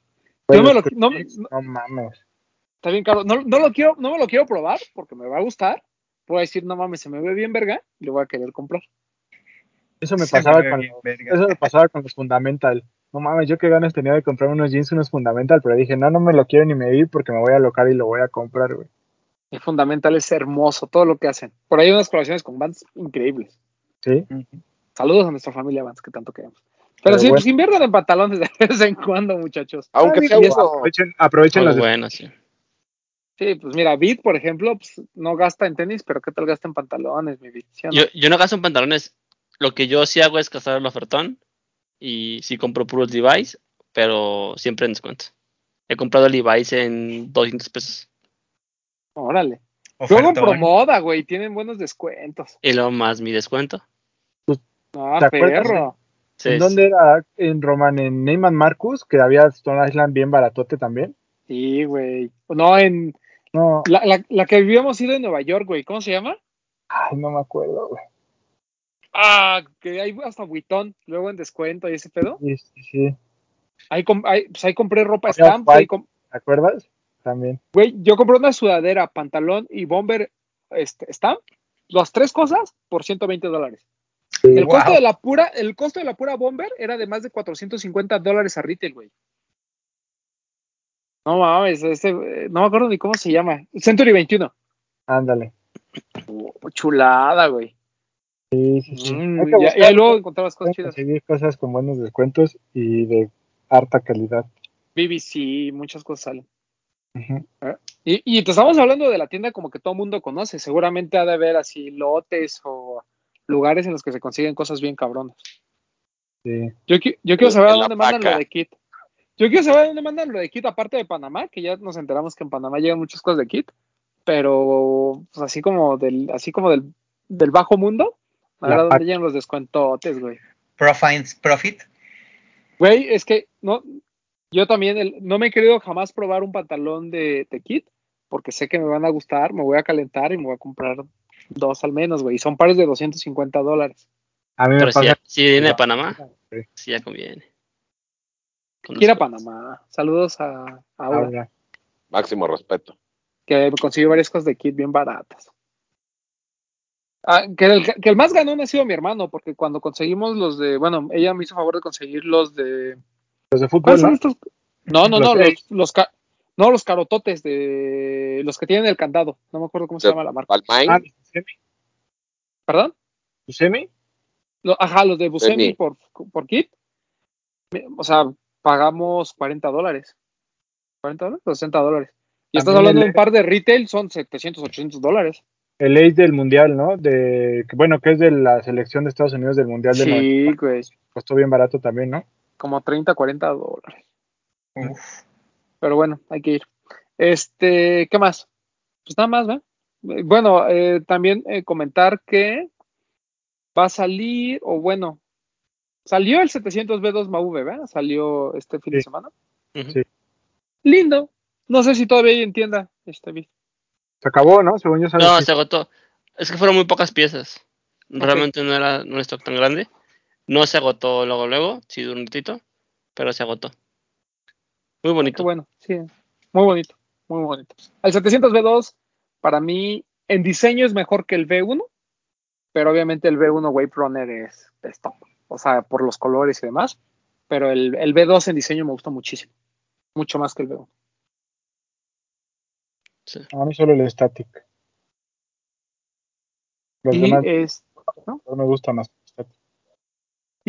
Yo me lo- no- no- no mames. Está bien caro. No, no lo quiero, no me lo quiero probar porque me va a gustar, voy a decir, no mames, se me ve bien verga, y lo voy a querer comprar. Eso me Se pasaba ve con bien, eso me pasaba con los fundamental. No mames, yo qué ganas tenía de comprar unos jeans, unos fundamental, pero dije, no, no me lo quiero ni medir porque me voy a alocar y lo voy a comprar, güey. El fundamental es hermoso, todo lo que hacen. Por ahí hay unas colaboraciones con bands increíbles. Sí. Saludos a nuestra familia Vans, que tanto queremos. Pero, Pero sí, bueno. pues inviertan en pantalones de vez en cuando, muchachos. Aunque Ah, sea digo, uno. aprovechen, aprovechen bueno, sí. Sí, pues mira, Beat, por ejemplo, pues, no gasta en tenis, pero ¿qué tal gasta en pantalones, mi Beat? ¿Sí no? Yo, yo no gasto en pantalones. Lo que yo sí hago es cazar el ofertón. Y sí compro puros Levi's, pero siempre en descuento. He comprado Levi's en 200 pesos. Órale. Luego en Ofertón. Promoda, güey, tienen buenos descuentos. Y luego más mi descuento. Ah, ¿Te acuerdas? perro. Sí, ¿En sí. dónde era? En Roman, en Neyman Marcus, que había Stone Island bien baratote también. Sí, güey. No, en No, la, la, la que habíamos ido en Nueva York, güey, ¿cómo se llama? ay, no me acuerdo, güey. Ah, que hay hasta Vuitton, luego en descuento y ese pedo. Sí, sí, sí. Ahí, com- ahí, pues ahí compré ropa Había Stamp, ahí White. com- ¿Te acuerdas? También. Güey, yo compré una sudadera, pantalón y bomber este, Stamp, las tres cosas por 120 dólares. El Wow. costo de la pura, el costo de la pura bomber era de más de 450 dólares a retail, güey. No mames, ese, eh, no me acuerdo ni cómo se llama. Century 21. Ándale. Oh, chulada, güey. Sí, sí, sí. Mm, Hay que y, buscar, luego encontrabas cosas chidas. conseguir cosas con buenos descuentos y de harta calidad. BBC, muchas cosas salen. Ujú. Y, y te estamos hablando de la tienda como que todo el mundo conoce. Seguramente ha de haber así lotes o lugares en los que se consiguen cosas bien cabronas. Sí. Yo, qui- yo quiero saber a dónde mandan lo de Kit. Yo quiero saber a dónde mandan lo de Kit, aparte de Panamá, que ya nos enteramos que en Panamá llegan muchas cosas de Kit, pero pues, así como del, así como del, del bajo mundo, a ver a dónde llegan los descuentotes, güey. Profit, profit. Güey, es que no, yo también el- no me he querido jamás probar un pantalón de, de Kit, porque sé que me van a gustar, me voy a calentar y me voy a comprar dos al menos, güey. y Son pares de 250 dólares. A mí me Pero si, pasa. si viene de. Panamá, Sí. sí ya conviene. Con Quiero a descuentos. Panamá. Saludos a, a. Ahora, Máximo respeto. que consiguió varias cosas de kit bien baratas. Ah, que, el, que el más ganón ha sido mi hermano, porque cuando conseguimos los de, bueno, ella me hizo favor de conseguir los de... los de fútbol, ¿Cuáles son ¿no? estos? No, no, Los no, de- los, los ca- no, los carototes de los que tienen el candado. No me acuerdo cómo se De- llama la marca. Balmain, Ah. ¿Perdón? Buscemi. Lo- ajá, los de Buscemi. por, por kit. O sea, pagamos 40 dólares. ¿40 dólares? 60 dólares. Y estás hablando de un par de retail, son 700, 800 dólares. El ace del mundial, ¿no? De, bueno, que es de la selección de Estados Unidos del mundial del Sí, 94. güey. Costó bien barato también, ¿no? Como 30, 40 dólares. Uf. Pero bueno, hay que ir. Este, ¿qué más? Pues nada más, ¿verdad? Eh, Bueno, eh, también eh, comentar que va a salir, o bueno, salió el 700B2 MAV, ¿verdad? Salió este fin de semana. Sí. Lindo. No sé si todavía hay en tienda este vi- Se acabó, ¿no? Según yo. No, se agotó. Es que fueron muy pocas piezas. Realmente no era un stock tan grande. No se agotó luego, luego, sí, un ratito, pero se agotó. Muy Qué bonito. bueno, sí. Muy bonito, muy bonito. El 700B2, para mí, en diseño es mejor que el V1, pero obviamente el V1 Wave Runner es, es top. O sea, por los colores y demás. Pero el, el V2 en diseño me gustó muchísimo. Mucho más que el V1. Sí. A mí solo el static. Los Y, demás es, no me gusta más.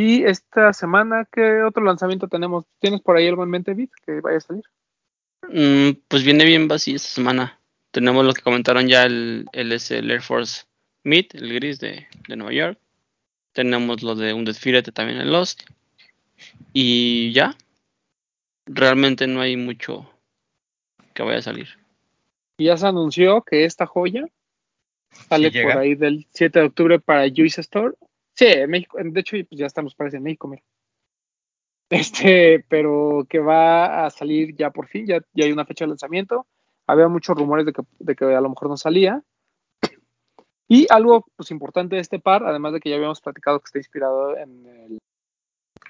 Y esta semana, ¿qué otro lanzamiento tenemos? ¿Tienes por ahí algo en mente, Vic, que vaya a salir? Mm, pues viene bien vacío esta semana. Tenemos lo que comentaron ya, el, el, es el Air Force Mid, el gris de, de Nueva York. Tenemos lo de un desfilete también en Lost. Y ya. Realmente no hay mucho que vaya a salir. Y ya se anunció que esta joya sale Sí por ahí del 7 de octubre para Juice Store. Sí, en México. De hecho, pues ya estamos parece en México, mira. Este, pero que va a salir ya por fin, ya, hay una fecha de lanzamiento. Había muchos rumores de que, a lo mejor no salía. Y algo pues importante de este par, además de que ya habíamos platicado que está inspirado en el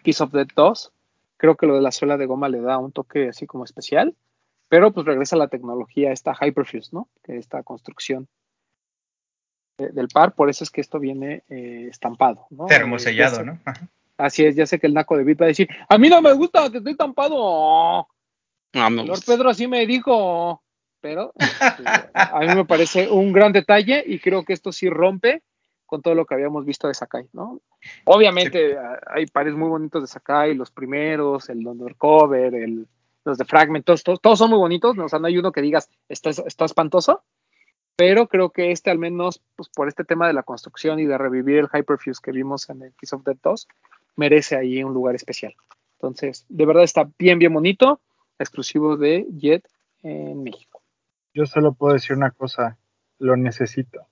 Kiss of Death 2, creo que lo de la suela de goma le da un toque así como especial, pero pues regresa la tecnología, esta Hyperfuse, ¿no? Que esta construcción del par, por eso es que esto viene eh, estampado, ¿no? Eh, Termosellado, sé- ¿no? Ajá. Así es, ya sé que el naco de Bit va a decir, a mí no me gusta que esté estampado. No, me Lord gusta. Pedro así me dijo, pero este, a mí me parece un gran detalle y creo que esto sí rompe con todo lo que habíamos visto de Sakai, ¿no? Obviamente a- hay pares muy bonitos de Sakai, los primeros, el Undercover, el, los de Fragment, todos, todos, todos son muy bonitos, ¿no? o sea, no hay uno que digas, está, está espantoso, pero creo que este al menos, pues por este tema de la construcción y de revivir el Hyperfuse que vimos en el Kiss of Death 2, merece ahí un lugar especial. Entonces, de verdad está bien, bien bonito, exclusivo de Jet en México. Yo solo puedo decir una cosa, lo necesito.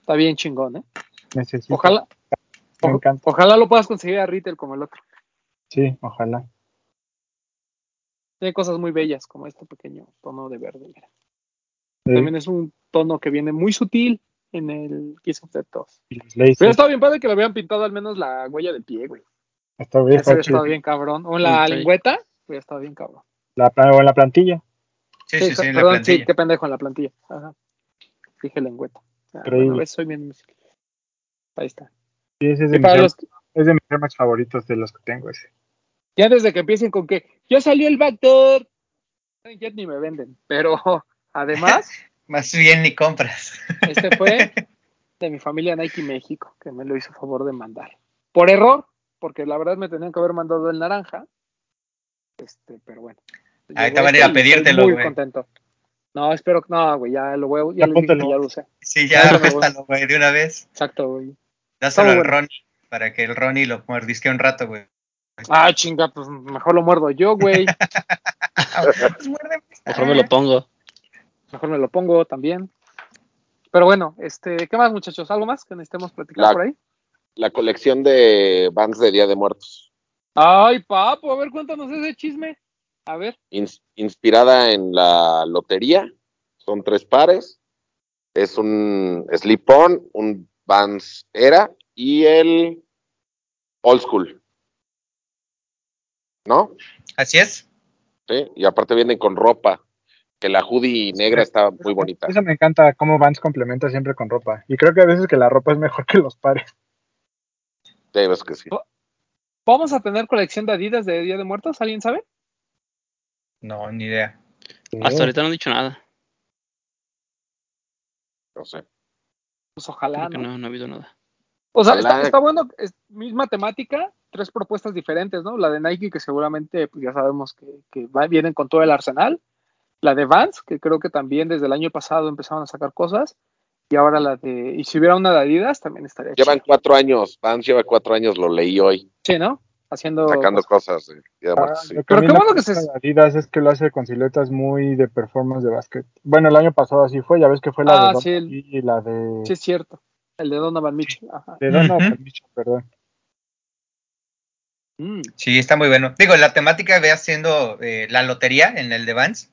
Está bien chingón, ¿eh? Necesito. Ojalá, Me o- encanta. ojalá lo puedas conseguir a retail como el otro. Sí, ojalá. Tiene cosas muy bellas como este pequeño tono de verde. mira. Sí, También es un tono que viene muy sutil en el Kiss of Death 2. y los lasers. Pero estaba bien padre que le habían pintado al menos la huella del pie, güey. Está bien, Eso está estado bien cabrón. O en la lengüeta, hubiera estado bien cabrón. La, o en la plantilla. Sí, sí, sí, en la perdón, plantilla. sí, qué pendejo en la plantilla. Ajá. Dije lengüeta. Ah, Increíble. bueno, soy bien. Ahí está. Sí, ese es de, mis, los, es de mis Max favoritos de los que tengo ese. ya desde que empiecen con que ya salió el backdoor, ya ni me venden. Pero además, Más bien ni compras. este fue de mi familia Nike México, que me lo hizo favor de mandar. Por error, porque la verdad me tenían que haber mandado el naranja. Este, pero bueno. Ahí te van a este ir a pedírtelo, Muy contento. No, espero que no, güey, ya lo voy a, ya les dije Apúntalo. ya lo usé. Sí, ya, préstalo, güey, de una vez. Exacto, güey. Dáselo al bueno. Ronnie para que el Ronnie lo mordisque un rato, güey. Ah, chinga, pues mejor lo muerdo yo, güey. Pues muérdeme. Mejor me lo pongo. Mejor me lo pongo también. Pero bueno, este, ¿qué más, muchachos? ¿Algo más que necesitemos platicar La- por ahí? La colección de bands de Día de Muertos, Ay, papo, a ver, cuéntanos ese chisme. A ver. ins- inspirada en la lotería. Son tres pares. Es un slip-on, un Vans Era y el Old School. ¿No? Así es. Sí, y aparte vienen con ropa, que la hoodie negra está muy bonita. Eso me encanta cómo Vans complementa siempre con ropa. Y creo que a veces que la ropa es mejor que los pares. Sí, ves que sí. ¿Vamos a tener colección de Adidas de Día de Muertos? ¿Alguien sabe? No, ni idea. Hasta ahorita no han dicho nada. No sé. Pues ojalá, Creo que ¿no? no, no ha habido nada. O sea, Ojalá. está, está bueno, es misma temática, tres propuestas diferentes, ¿no? La de Nike, que seguramente pues, ya sabemos que, que va- vienen con todo el arsenal. La de Vans, que creo que también desde el año pasado empezaron a sacar cosas. Y ahora la de. Y si hubiera una de Adidas, también estaría Llevan chido. cuatro años, Vans lleva cuatro años, lo leí hoy, Sí, ¿no? Haciendo. sacando cosas de de Ah, sí. Pero qué bueno que se- de Adidas es que lo hace con siluetas muy de performance de básquet. Bueno, el año pasado así fue, ya ves que fue la Ah, de sí, el- y la de, Sí, es cierto. El de Donovan Mitchell. Ajá. de Donovan Ujú. Mitchell, perdón. Mm. Sí, está muy bueno. Digo, la temática ve haciendo eh, la lotería en el de Vans,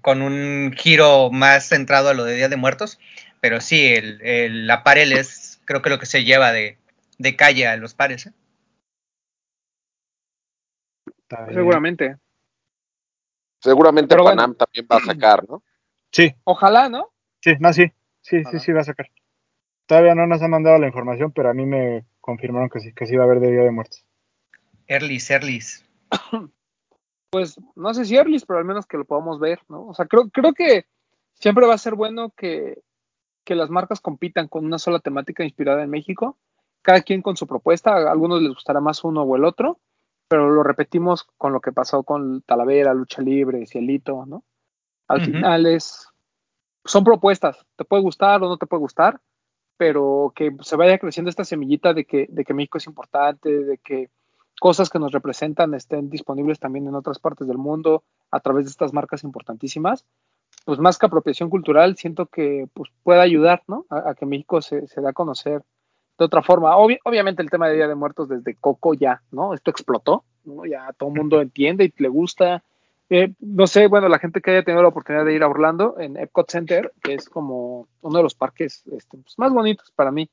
con un giro más centrado a lo de Día de Muertos, pero sí, el, el aparel es creo que lo que se lleva de, de calle a los pares. ¿eh? Seguramente. Seguramente Pero bueno. Panam también va a sacar, ¿no? Sí, Ojalá, ¿no? sí, no, sí, sí, sí, sí va a sacar. Todavía no nos han mandado la información, pero a mí me confirmaron que sí, que sí va a haber de Día de Muertos. Erlis, Erlis. Pues no sé si Erlis, pero al menos que lo podamos ver, ¿no? O sea, creo, creo que siempre va a ser bueno que, que las marcas compitan con una sola temática inspirada en México, cada quien con su propuesta, a algunos les gustará más uno o el otro, pero lo repetimos con lo que pasó con Talavera, Lucha Libre, Cielito, ¿no? Al final es, son propuestas, te puede gustar o no te puede gustar, pero que se vaya creciendo esta semillita de que, de que México es importante, de que cosas que nos representan estén disponibles también en otras partes del mundo a través de estas marcas importantísimas, pues más que apropiación cultural, siento que pues, puede ayudar ¿no? a, a que México se, se dé a conocer de otra forma. Obvi- obviamente el tema de Día de Muertos desde Coco ya, ¿no? Esto explotó, ¿no? Ya todo el mundo entiende y le gusta. Eh, no sé, bueno, la gente que haya tenido la oportunidad de ir a Orlando en Epcot Center, que es como uno de los parques este, pues, más bonitos para mí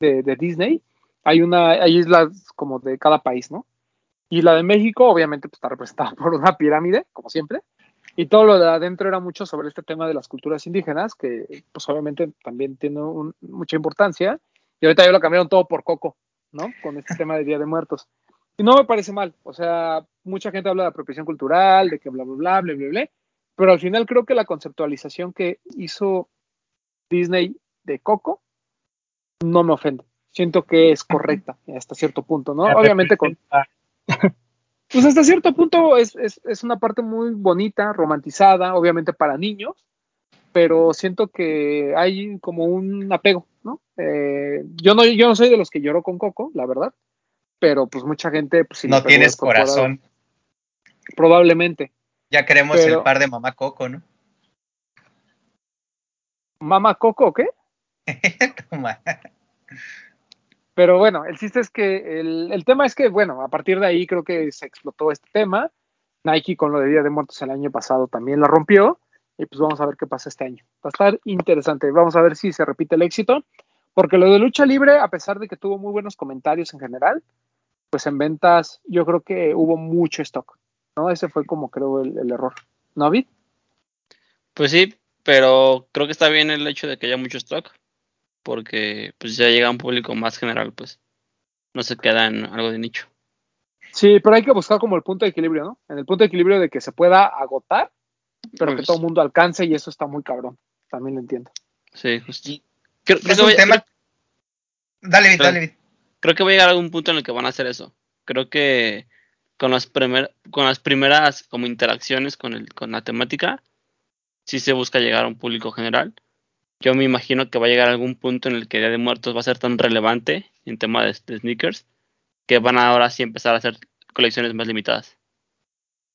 de, de Disney, hay una, hay islas como de cada país, ¿no? Y la de México, obviamente, pues, está representada por una pirámide, como siempre. Y todo lo de adentro era mucho sobre este tema de las culturas indígenas, que pues obviamente también tiene mucha importancia. Y ahorita ya lo cambiaron todo por Coco, ¿no? Con este tema de Día de Muertos. Y no me parece mal. O sea, mucha gente habla de apropiación cultural, de que bla, bla, bla, bla, bla, bla. Pero al final creo que la conceptualización que hizo Disney de Coco no me ofende. Siento que es correcta hasta cierto punto, ¿no? Obviamente con, pues hasta cierto punto es, es, es una parte muy bonita, romantizada, obviamente para niños, pero siento que hay como un apego, ¿no? Eh, yo no yo no soy de los que lloró con Coco, la verdad, pero pues mucha gente pues, le no tienes corazón. Probablemente. Ya queremos Pero- el par de mamá Coco, ¿no? Mamá Coco, ¿qué? Pero bueno, el chiste es que el, el tema es que, bueno, a partir de ahí creo que se explotó este tema. Nike con lo de Día de Muertos el año pasado también la rompió. Y pues vamos a ver qué pasa este año. Va a estar interesante. Vamos a ver si se repite el éxito. Porque lo de lucha libre, a pesar de que tuvo muy buenos comentarios en general, pues en ventas yo creo que hubo mucho stock. ¿no? Ese fue como creo el, el error. ¿No, Vid? Pues sí, pero creo que está bien el hecho de que haya mucho stock, porque pues ya llega a un público más general, pues no se queda en algo de nicho. Sí, pero hay que buscar como el punto de equilibrio, ¿no? En el punto de equilibrio de que se pueda agotar, pero que Pues, todo el mundo alcance y eso está muy cabrón. También lo entiendo. Sí, justo. Creo, creo Es que un voy- tema. Dale, dale, creo que va a llegar a algún punto en el que van a hacer eso. Creo que con las primer, con las primeras como interacciones con el con la temática sí se busca llegar a un público general. Yo me imagino que va a llegar a algún punto en el que Día de Muertos va a ser tan relevante en tema de, de sneakers que van a ahora sí empezar a hacer colecciones más limitadas.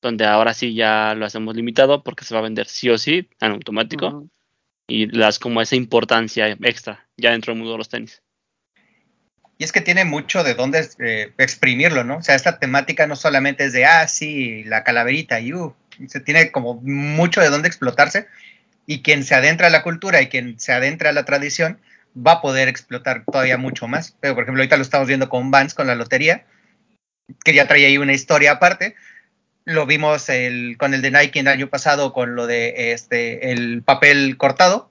Donde ahora sí ya lo hacemos limitado porque se va a vender sí o sí en automático y le das como esa importancia extra ya dentro del mundo de los tenis. Y es que tiene mucho de dónde eh, exprimirlo, ¿no? O sea, esta temática no solamente es de, ah, sí, la calaverita, y uh, se tiene como mucho de dónde explotarse. Y quien se adentra a la cultura y quien se adentra a la tradición va a poder explotar todavía mucho más. Pero, por ejemplo, ahorita lo estamos viendo con Vance, con la lotería, que ya trae ahí una historia aparte. Lo vimos el, con el de Nike el año pasado con lo de este el papel cortado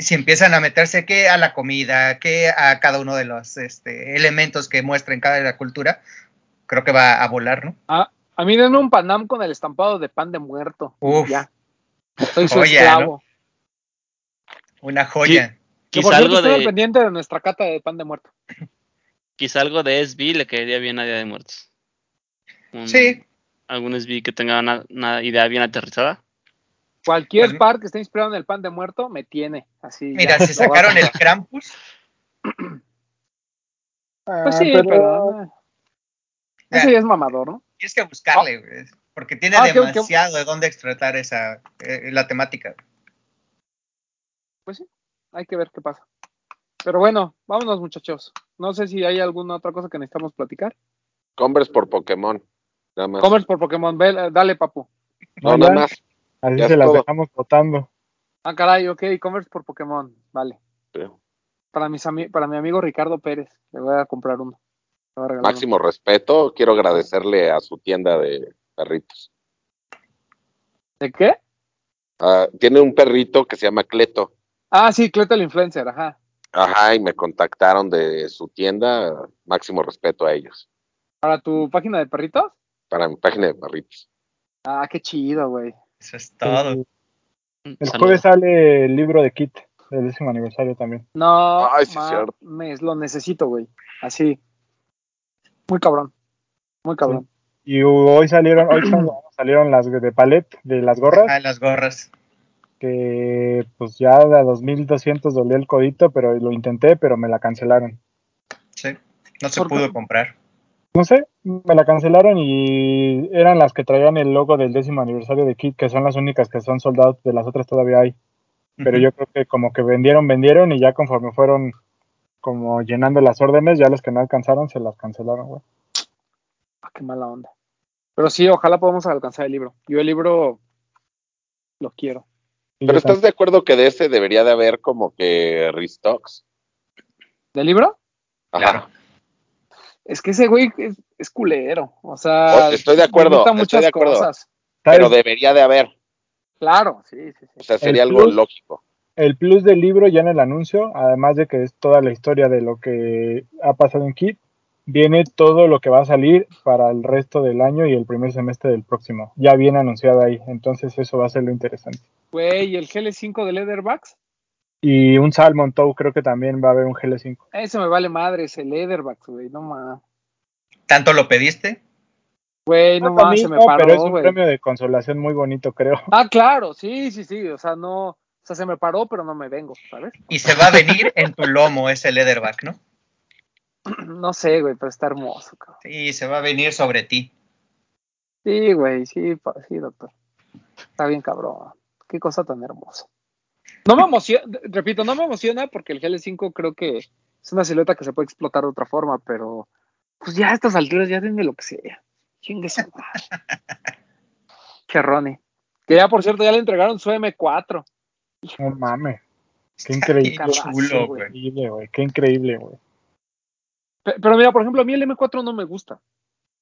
si empiezan a meterse que a la comida, que a cada uno de los este, elementos que muestra en cada cultura, creo que va a volar, ¿no? A, a mí denme un Panam con el estampado de pan de muerto. Uf. Ya. Soy su Joya, esclavo. Una joya. Por Quizá algo de pendiente de nuestra cata de pan de muerto. quizá algo de SB le caería bien a Día de Muertos. Un- Sí, Algún SB que tenga una, una idea bien aterrizada. Cualquier Pues- par que esté inspirado en el pan de muerto me tiene. Así. mira, ya. si sacaron el Krampus, Pues Ah, sí, pero. eh, Ese ya, ya es mamador, ¿no? tienes que buscarle, güey, porque tiene Ah, qué- qué- demasiado de dónde explotar esa eh, la temática. Pues sí, hay que ver qué pasa. Pero bueno, vámonos, muchachos. No sé si hay alguna otra cosa que necesitamos platicar. Converse por Pokémon. Nada más. Commerce por Pokémon, ve, dale, papu. No, No, nada más. Así Ya se las todo. dejamos votando. Ah, caray, ok, Commerce por Pokémon, vale. Sí. Para, mis ami- para mi amigo Ricardo Pérez, le voy a comprar uno. Máximo respeto. Quiero agradecerle a su tienda de perritos. ¿De qué? Ah, tiene un perrito que se llama Cleto. Ah, sí, Cleto el Influencer, ajá. Ajá, y me contactaron de su tienda. Máximo respeto a ellos. ¿Para tu página de perritos? Para mi página de perritos. Ah, qué chido, güey. Eso es todo. El, el jueves sale el libro de Kit, del décimo aniversario también. No, Ay, sí, mames, lo necesito, güey. Así. Muy cabrón. Muy cabrón. Y hoy salieron, hoy salieron las de palet, de las gorras, Ah, las gorras. que pues ya a 2200 dolía el codito, pero lo intenté, pero me la cancelaron. Sí. No se pudo comprar. No sé, me la cancelaron y eran las que traían el logo del décimo aniversario de Kit, que son las únicas que son soldados, de las otras todavía hay. Pero yo creo que como que vendieron, vendieron y ya conforme fueron como llenando las órdenes, ya los que no alcanzaron se las cancelaron, güey. Ah, qué mala onda. Pero sí, ojalá podamos alcanzar el libro. Yo el libro lo quiero. Pero ¿estás de acuerdo que de ese debería de haber como que restocks? ¿Del libro? Ajá. Claro. Es que ese güey es, es culero. O sea, Oh, estoy de acuerdo, estoy muchas de acuerdo. cosas. Pero debería de haber. Claro, sí, sí, sí. O sea, sería algo lógico. El plus del libro ya en el anuncio, además de que es toda la historia de lo que ha pasado en Kit, viene todo lo que va a salir para el resto del año y el primer semestre del próximo. Ya viene anunciado ahí, entonces eso va a ser lo interesante. Güey, ¿y el GL5 de Leatherbacks? Y un Salmon Tow creo que también va a haber un GL5. Eso me vale madre, ese Leatherbacks, güey, no mames. ¿Tanto lo pediste? Güey, no No, mí se me no, pero es paró, un premio de consolación muy bonito, creo. Ah, claro, sí, sí, sí, o sea, no, o sea, se me paró, pero no me vengo, ¿sabes? Y se va a venir en tu lomo ese leatherback, ¿no? No sé, güey, pero está hermoso, cabrón. Sí, se va a venir sobre ti. Sí, güey, sí, sí, doctor. Está bien cabrón. Qué cosa tan hermosa. No me emociona, repito, no me emociona porque el GL5 creo que es una silueta que se puede explotar de otra forma, pero pues ya a estas alturas ya denme lo que sea. Chingue su madre. Qué Ronnie. Que ya, por cierto, ya le entregaron su M4. No mames. Qué increíble. Qué chulo, güey. güey. increíble, güey. Qué increíble, güey. Pe- Pero mira, por ejemplo, a mí el M4 no me gusta.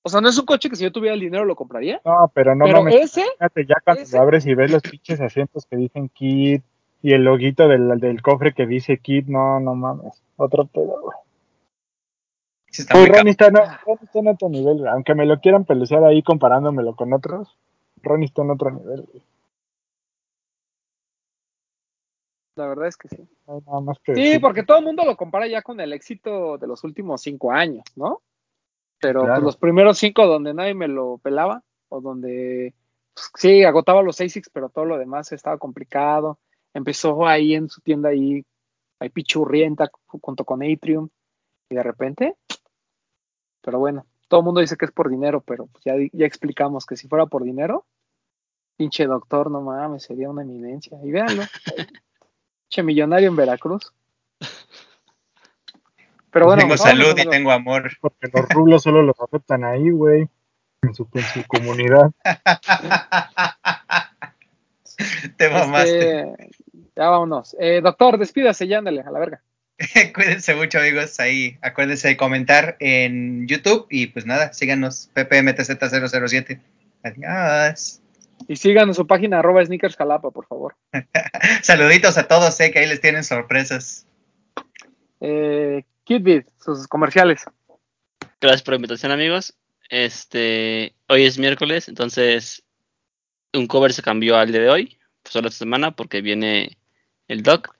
O sea, no es un coche que si yo tuviera el dinero lo compraría. No, pero no pero mames. ese, Fíjate, ya cuando ese- lo abres y ves los pinches asientos que dicen Kit y el loguito del, del cofre que dice Kit, no, no mames. Otro pedo, güey. Sí, está Uy, Ronnie está, no, Ronnie está en otro nivel, güey. aunque me lo quieran pelucear ahí comparándomelo con otros. Ronnie está en otro nivel, güey. La verdad es que sí. No hay nada más que Sí, decir. porque todo el mundo lo compara ya con el éxito de los últimos cinco años, ¿no? Pero Claro. pues, los primeros cinco donde nadie me lo pelaba, o donde pues, sí, agotaba los ASICs, pero todo lo demás estaba complicado. Empezó ahí en su tienda ahí, ahí pichurrienta junto con Atrium, y de repente, pero bueno, todo el mundo dice que es por dinero, pero pues, ya, ya explicamos que si fuera por dinero, pinche doctor, no mames, sería una eminencia. Y véanlo, pinche millonario en Veracruz. Pero bueno, tengo salud y tengo amor. Porque los rulos solo los aceptan ahí, güey. En su, en su comunidad. Te mamaste. Este, ya vámonos. Eh, doctor, despídase ya, ándale, a la verga. Cuídense mucho, amigos. Ahí acuérdense de comentar en YouTube. Y pues nada, síganos. PPMTZ007. Adiós. Y sigan su página arroba sneakers jalapa, por favor. Saluditos a todos, sé que ahí les tienen sorpresas. Eh, Kidbit, sus comerciales. Gracias por la invitación, amigos. Este, hoy es miércoles, entonces un cover se cambió al día de hoy, pues solo esta semana, porque viene el doc.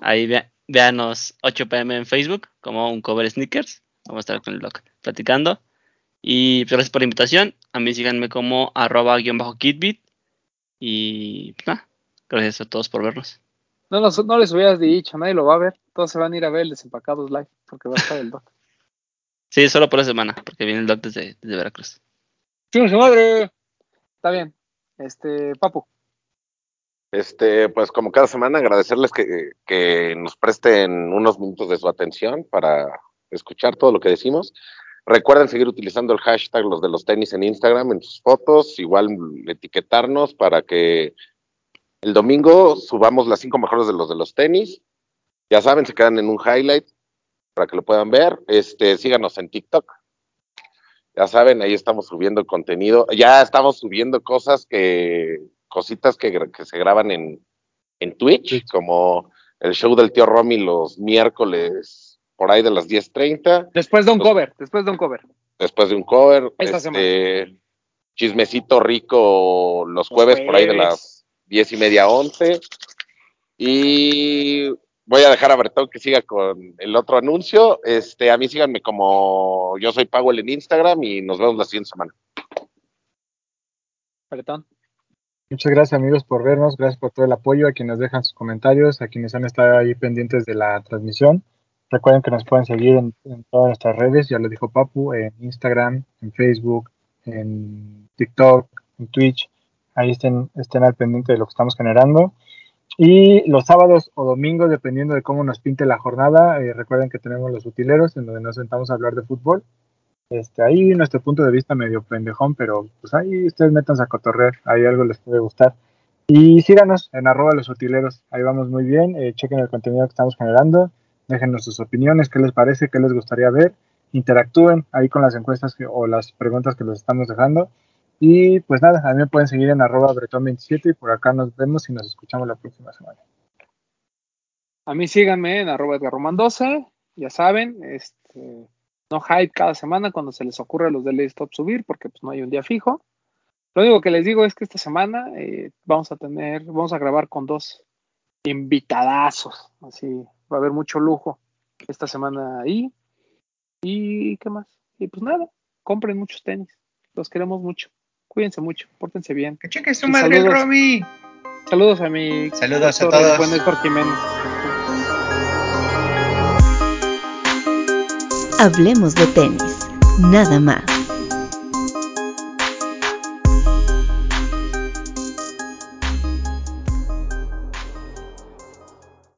Ahí vea- véanos 8 pm en Facebook, como un cover sneakers. Vamos a estar con el doc platicando. Y pues, gracias por la invitación. A mí síganme como arroba guion bajo kitbit. Y pues, nada, gracias a todos por vernos. No, nos- no les hubieras dicho, nadie lo va a ver. Todos se van a ir a ver el Desempacados Live, porque va a estar el doc. Sí, solo por la semana, porque viene el doc desde, desde Veracruz. ¡Chingue su madre! Está bien. Este, Papu. Este, pues como cada semana, agradecerles que, que nos presten unos minutos de su atención para escuchar todo lo que decimos. Recuerden seguir utilizando el hashtag los de los tenis en Instagram, en sus fotos, igual etiquetarnos para que el domingo subamos las cinco mejores de los de los tenis. Ya saben, se quedan en un highlight para que lo puedan ver. Este, síganos en TikTok. Ya saben, ahí estamos subiendo contenido. Ya estamos subiendo cosas que, cositas que, que se graban en, en Twitch, Twitch. como el show del tío Romy los miércoles por ahí de las 10.30, Después de un cover, después de un cover. después de un cover. Esta este, Chismecito rico los jueves, por ahí de las diez y media, once. Y voy a dejar a Bertón que siga con el otro anuncio. Este, a mí síganme como yo soy Powell en Instagram y nos vemos la siguiente semana. Bretón. Muchas gracias amigos por vernos, gracias por todo el apoyo, a quienes dejan sus comentarios, a quienes han estado ahí pendientes de la transmisión. Recuerden que nos pueden seguir en, todas nuestras redes, ya lo dijo Papu, en Instagram, en Facebook, en TikTok, en Twitch. Ahí estén, estén al pendiente de lo que estamos generando. Y los sábados o domingos, dependiendo de cómo nos pinte la jornada, eh, recuerden que tenemos los utileros, en donde nos sentamos a hablar de fútbol. Este, ahí nuestro punto de vista medio pendejón, pero pues ahí ustedes métanse a cotorrear, ahí algo les puede gustar. Y síganos en arroba los utileros, ahí vamos muy bien, eh, chequen el contenido que estamos generando, déjenos sus opiniones, qué les parece, qué les gustaría ver, interactúen ahí con las encuestas que- o las preguntas que les estamos dejando Y pues nada, a mí me pueden seguir en arroba bretón27 y por acá nos vemos y nos escuchamos la próxima semana. A mí síganme en arroba edgarroman 12, ya saben, este, no hype cada semana cuando se les ocurre a los de Stop subir, porque pues no hay un día fijo. Lo único que les digo es que esta semana eh, vamos a tener, vamos a grabar con dos invitadazos, así va a haber mucho lujo esta semana ahí. ¿Y qué más? Y pues nada, compren muchos tenis, los queremos mucho, cuídense mucho, pórtense bien. Que cheque su Y madre saludos. Romy. Saludos a mi Saludos a todos. buen Héctor Jiménez. Hablemos de tenis, nada más.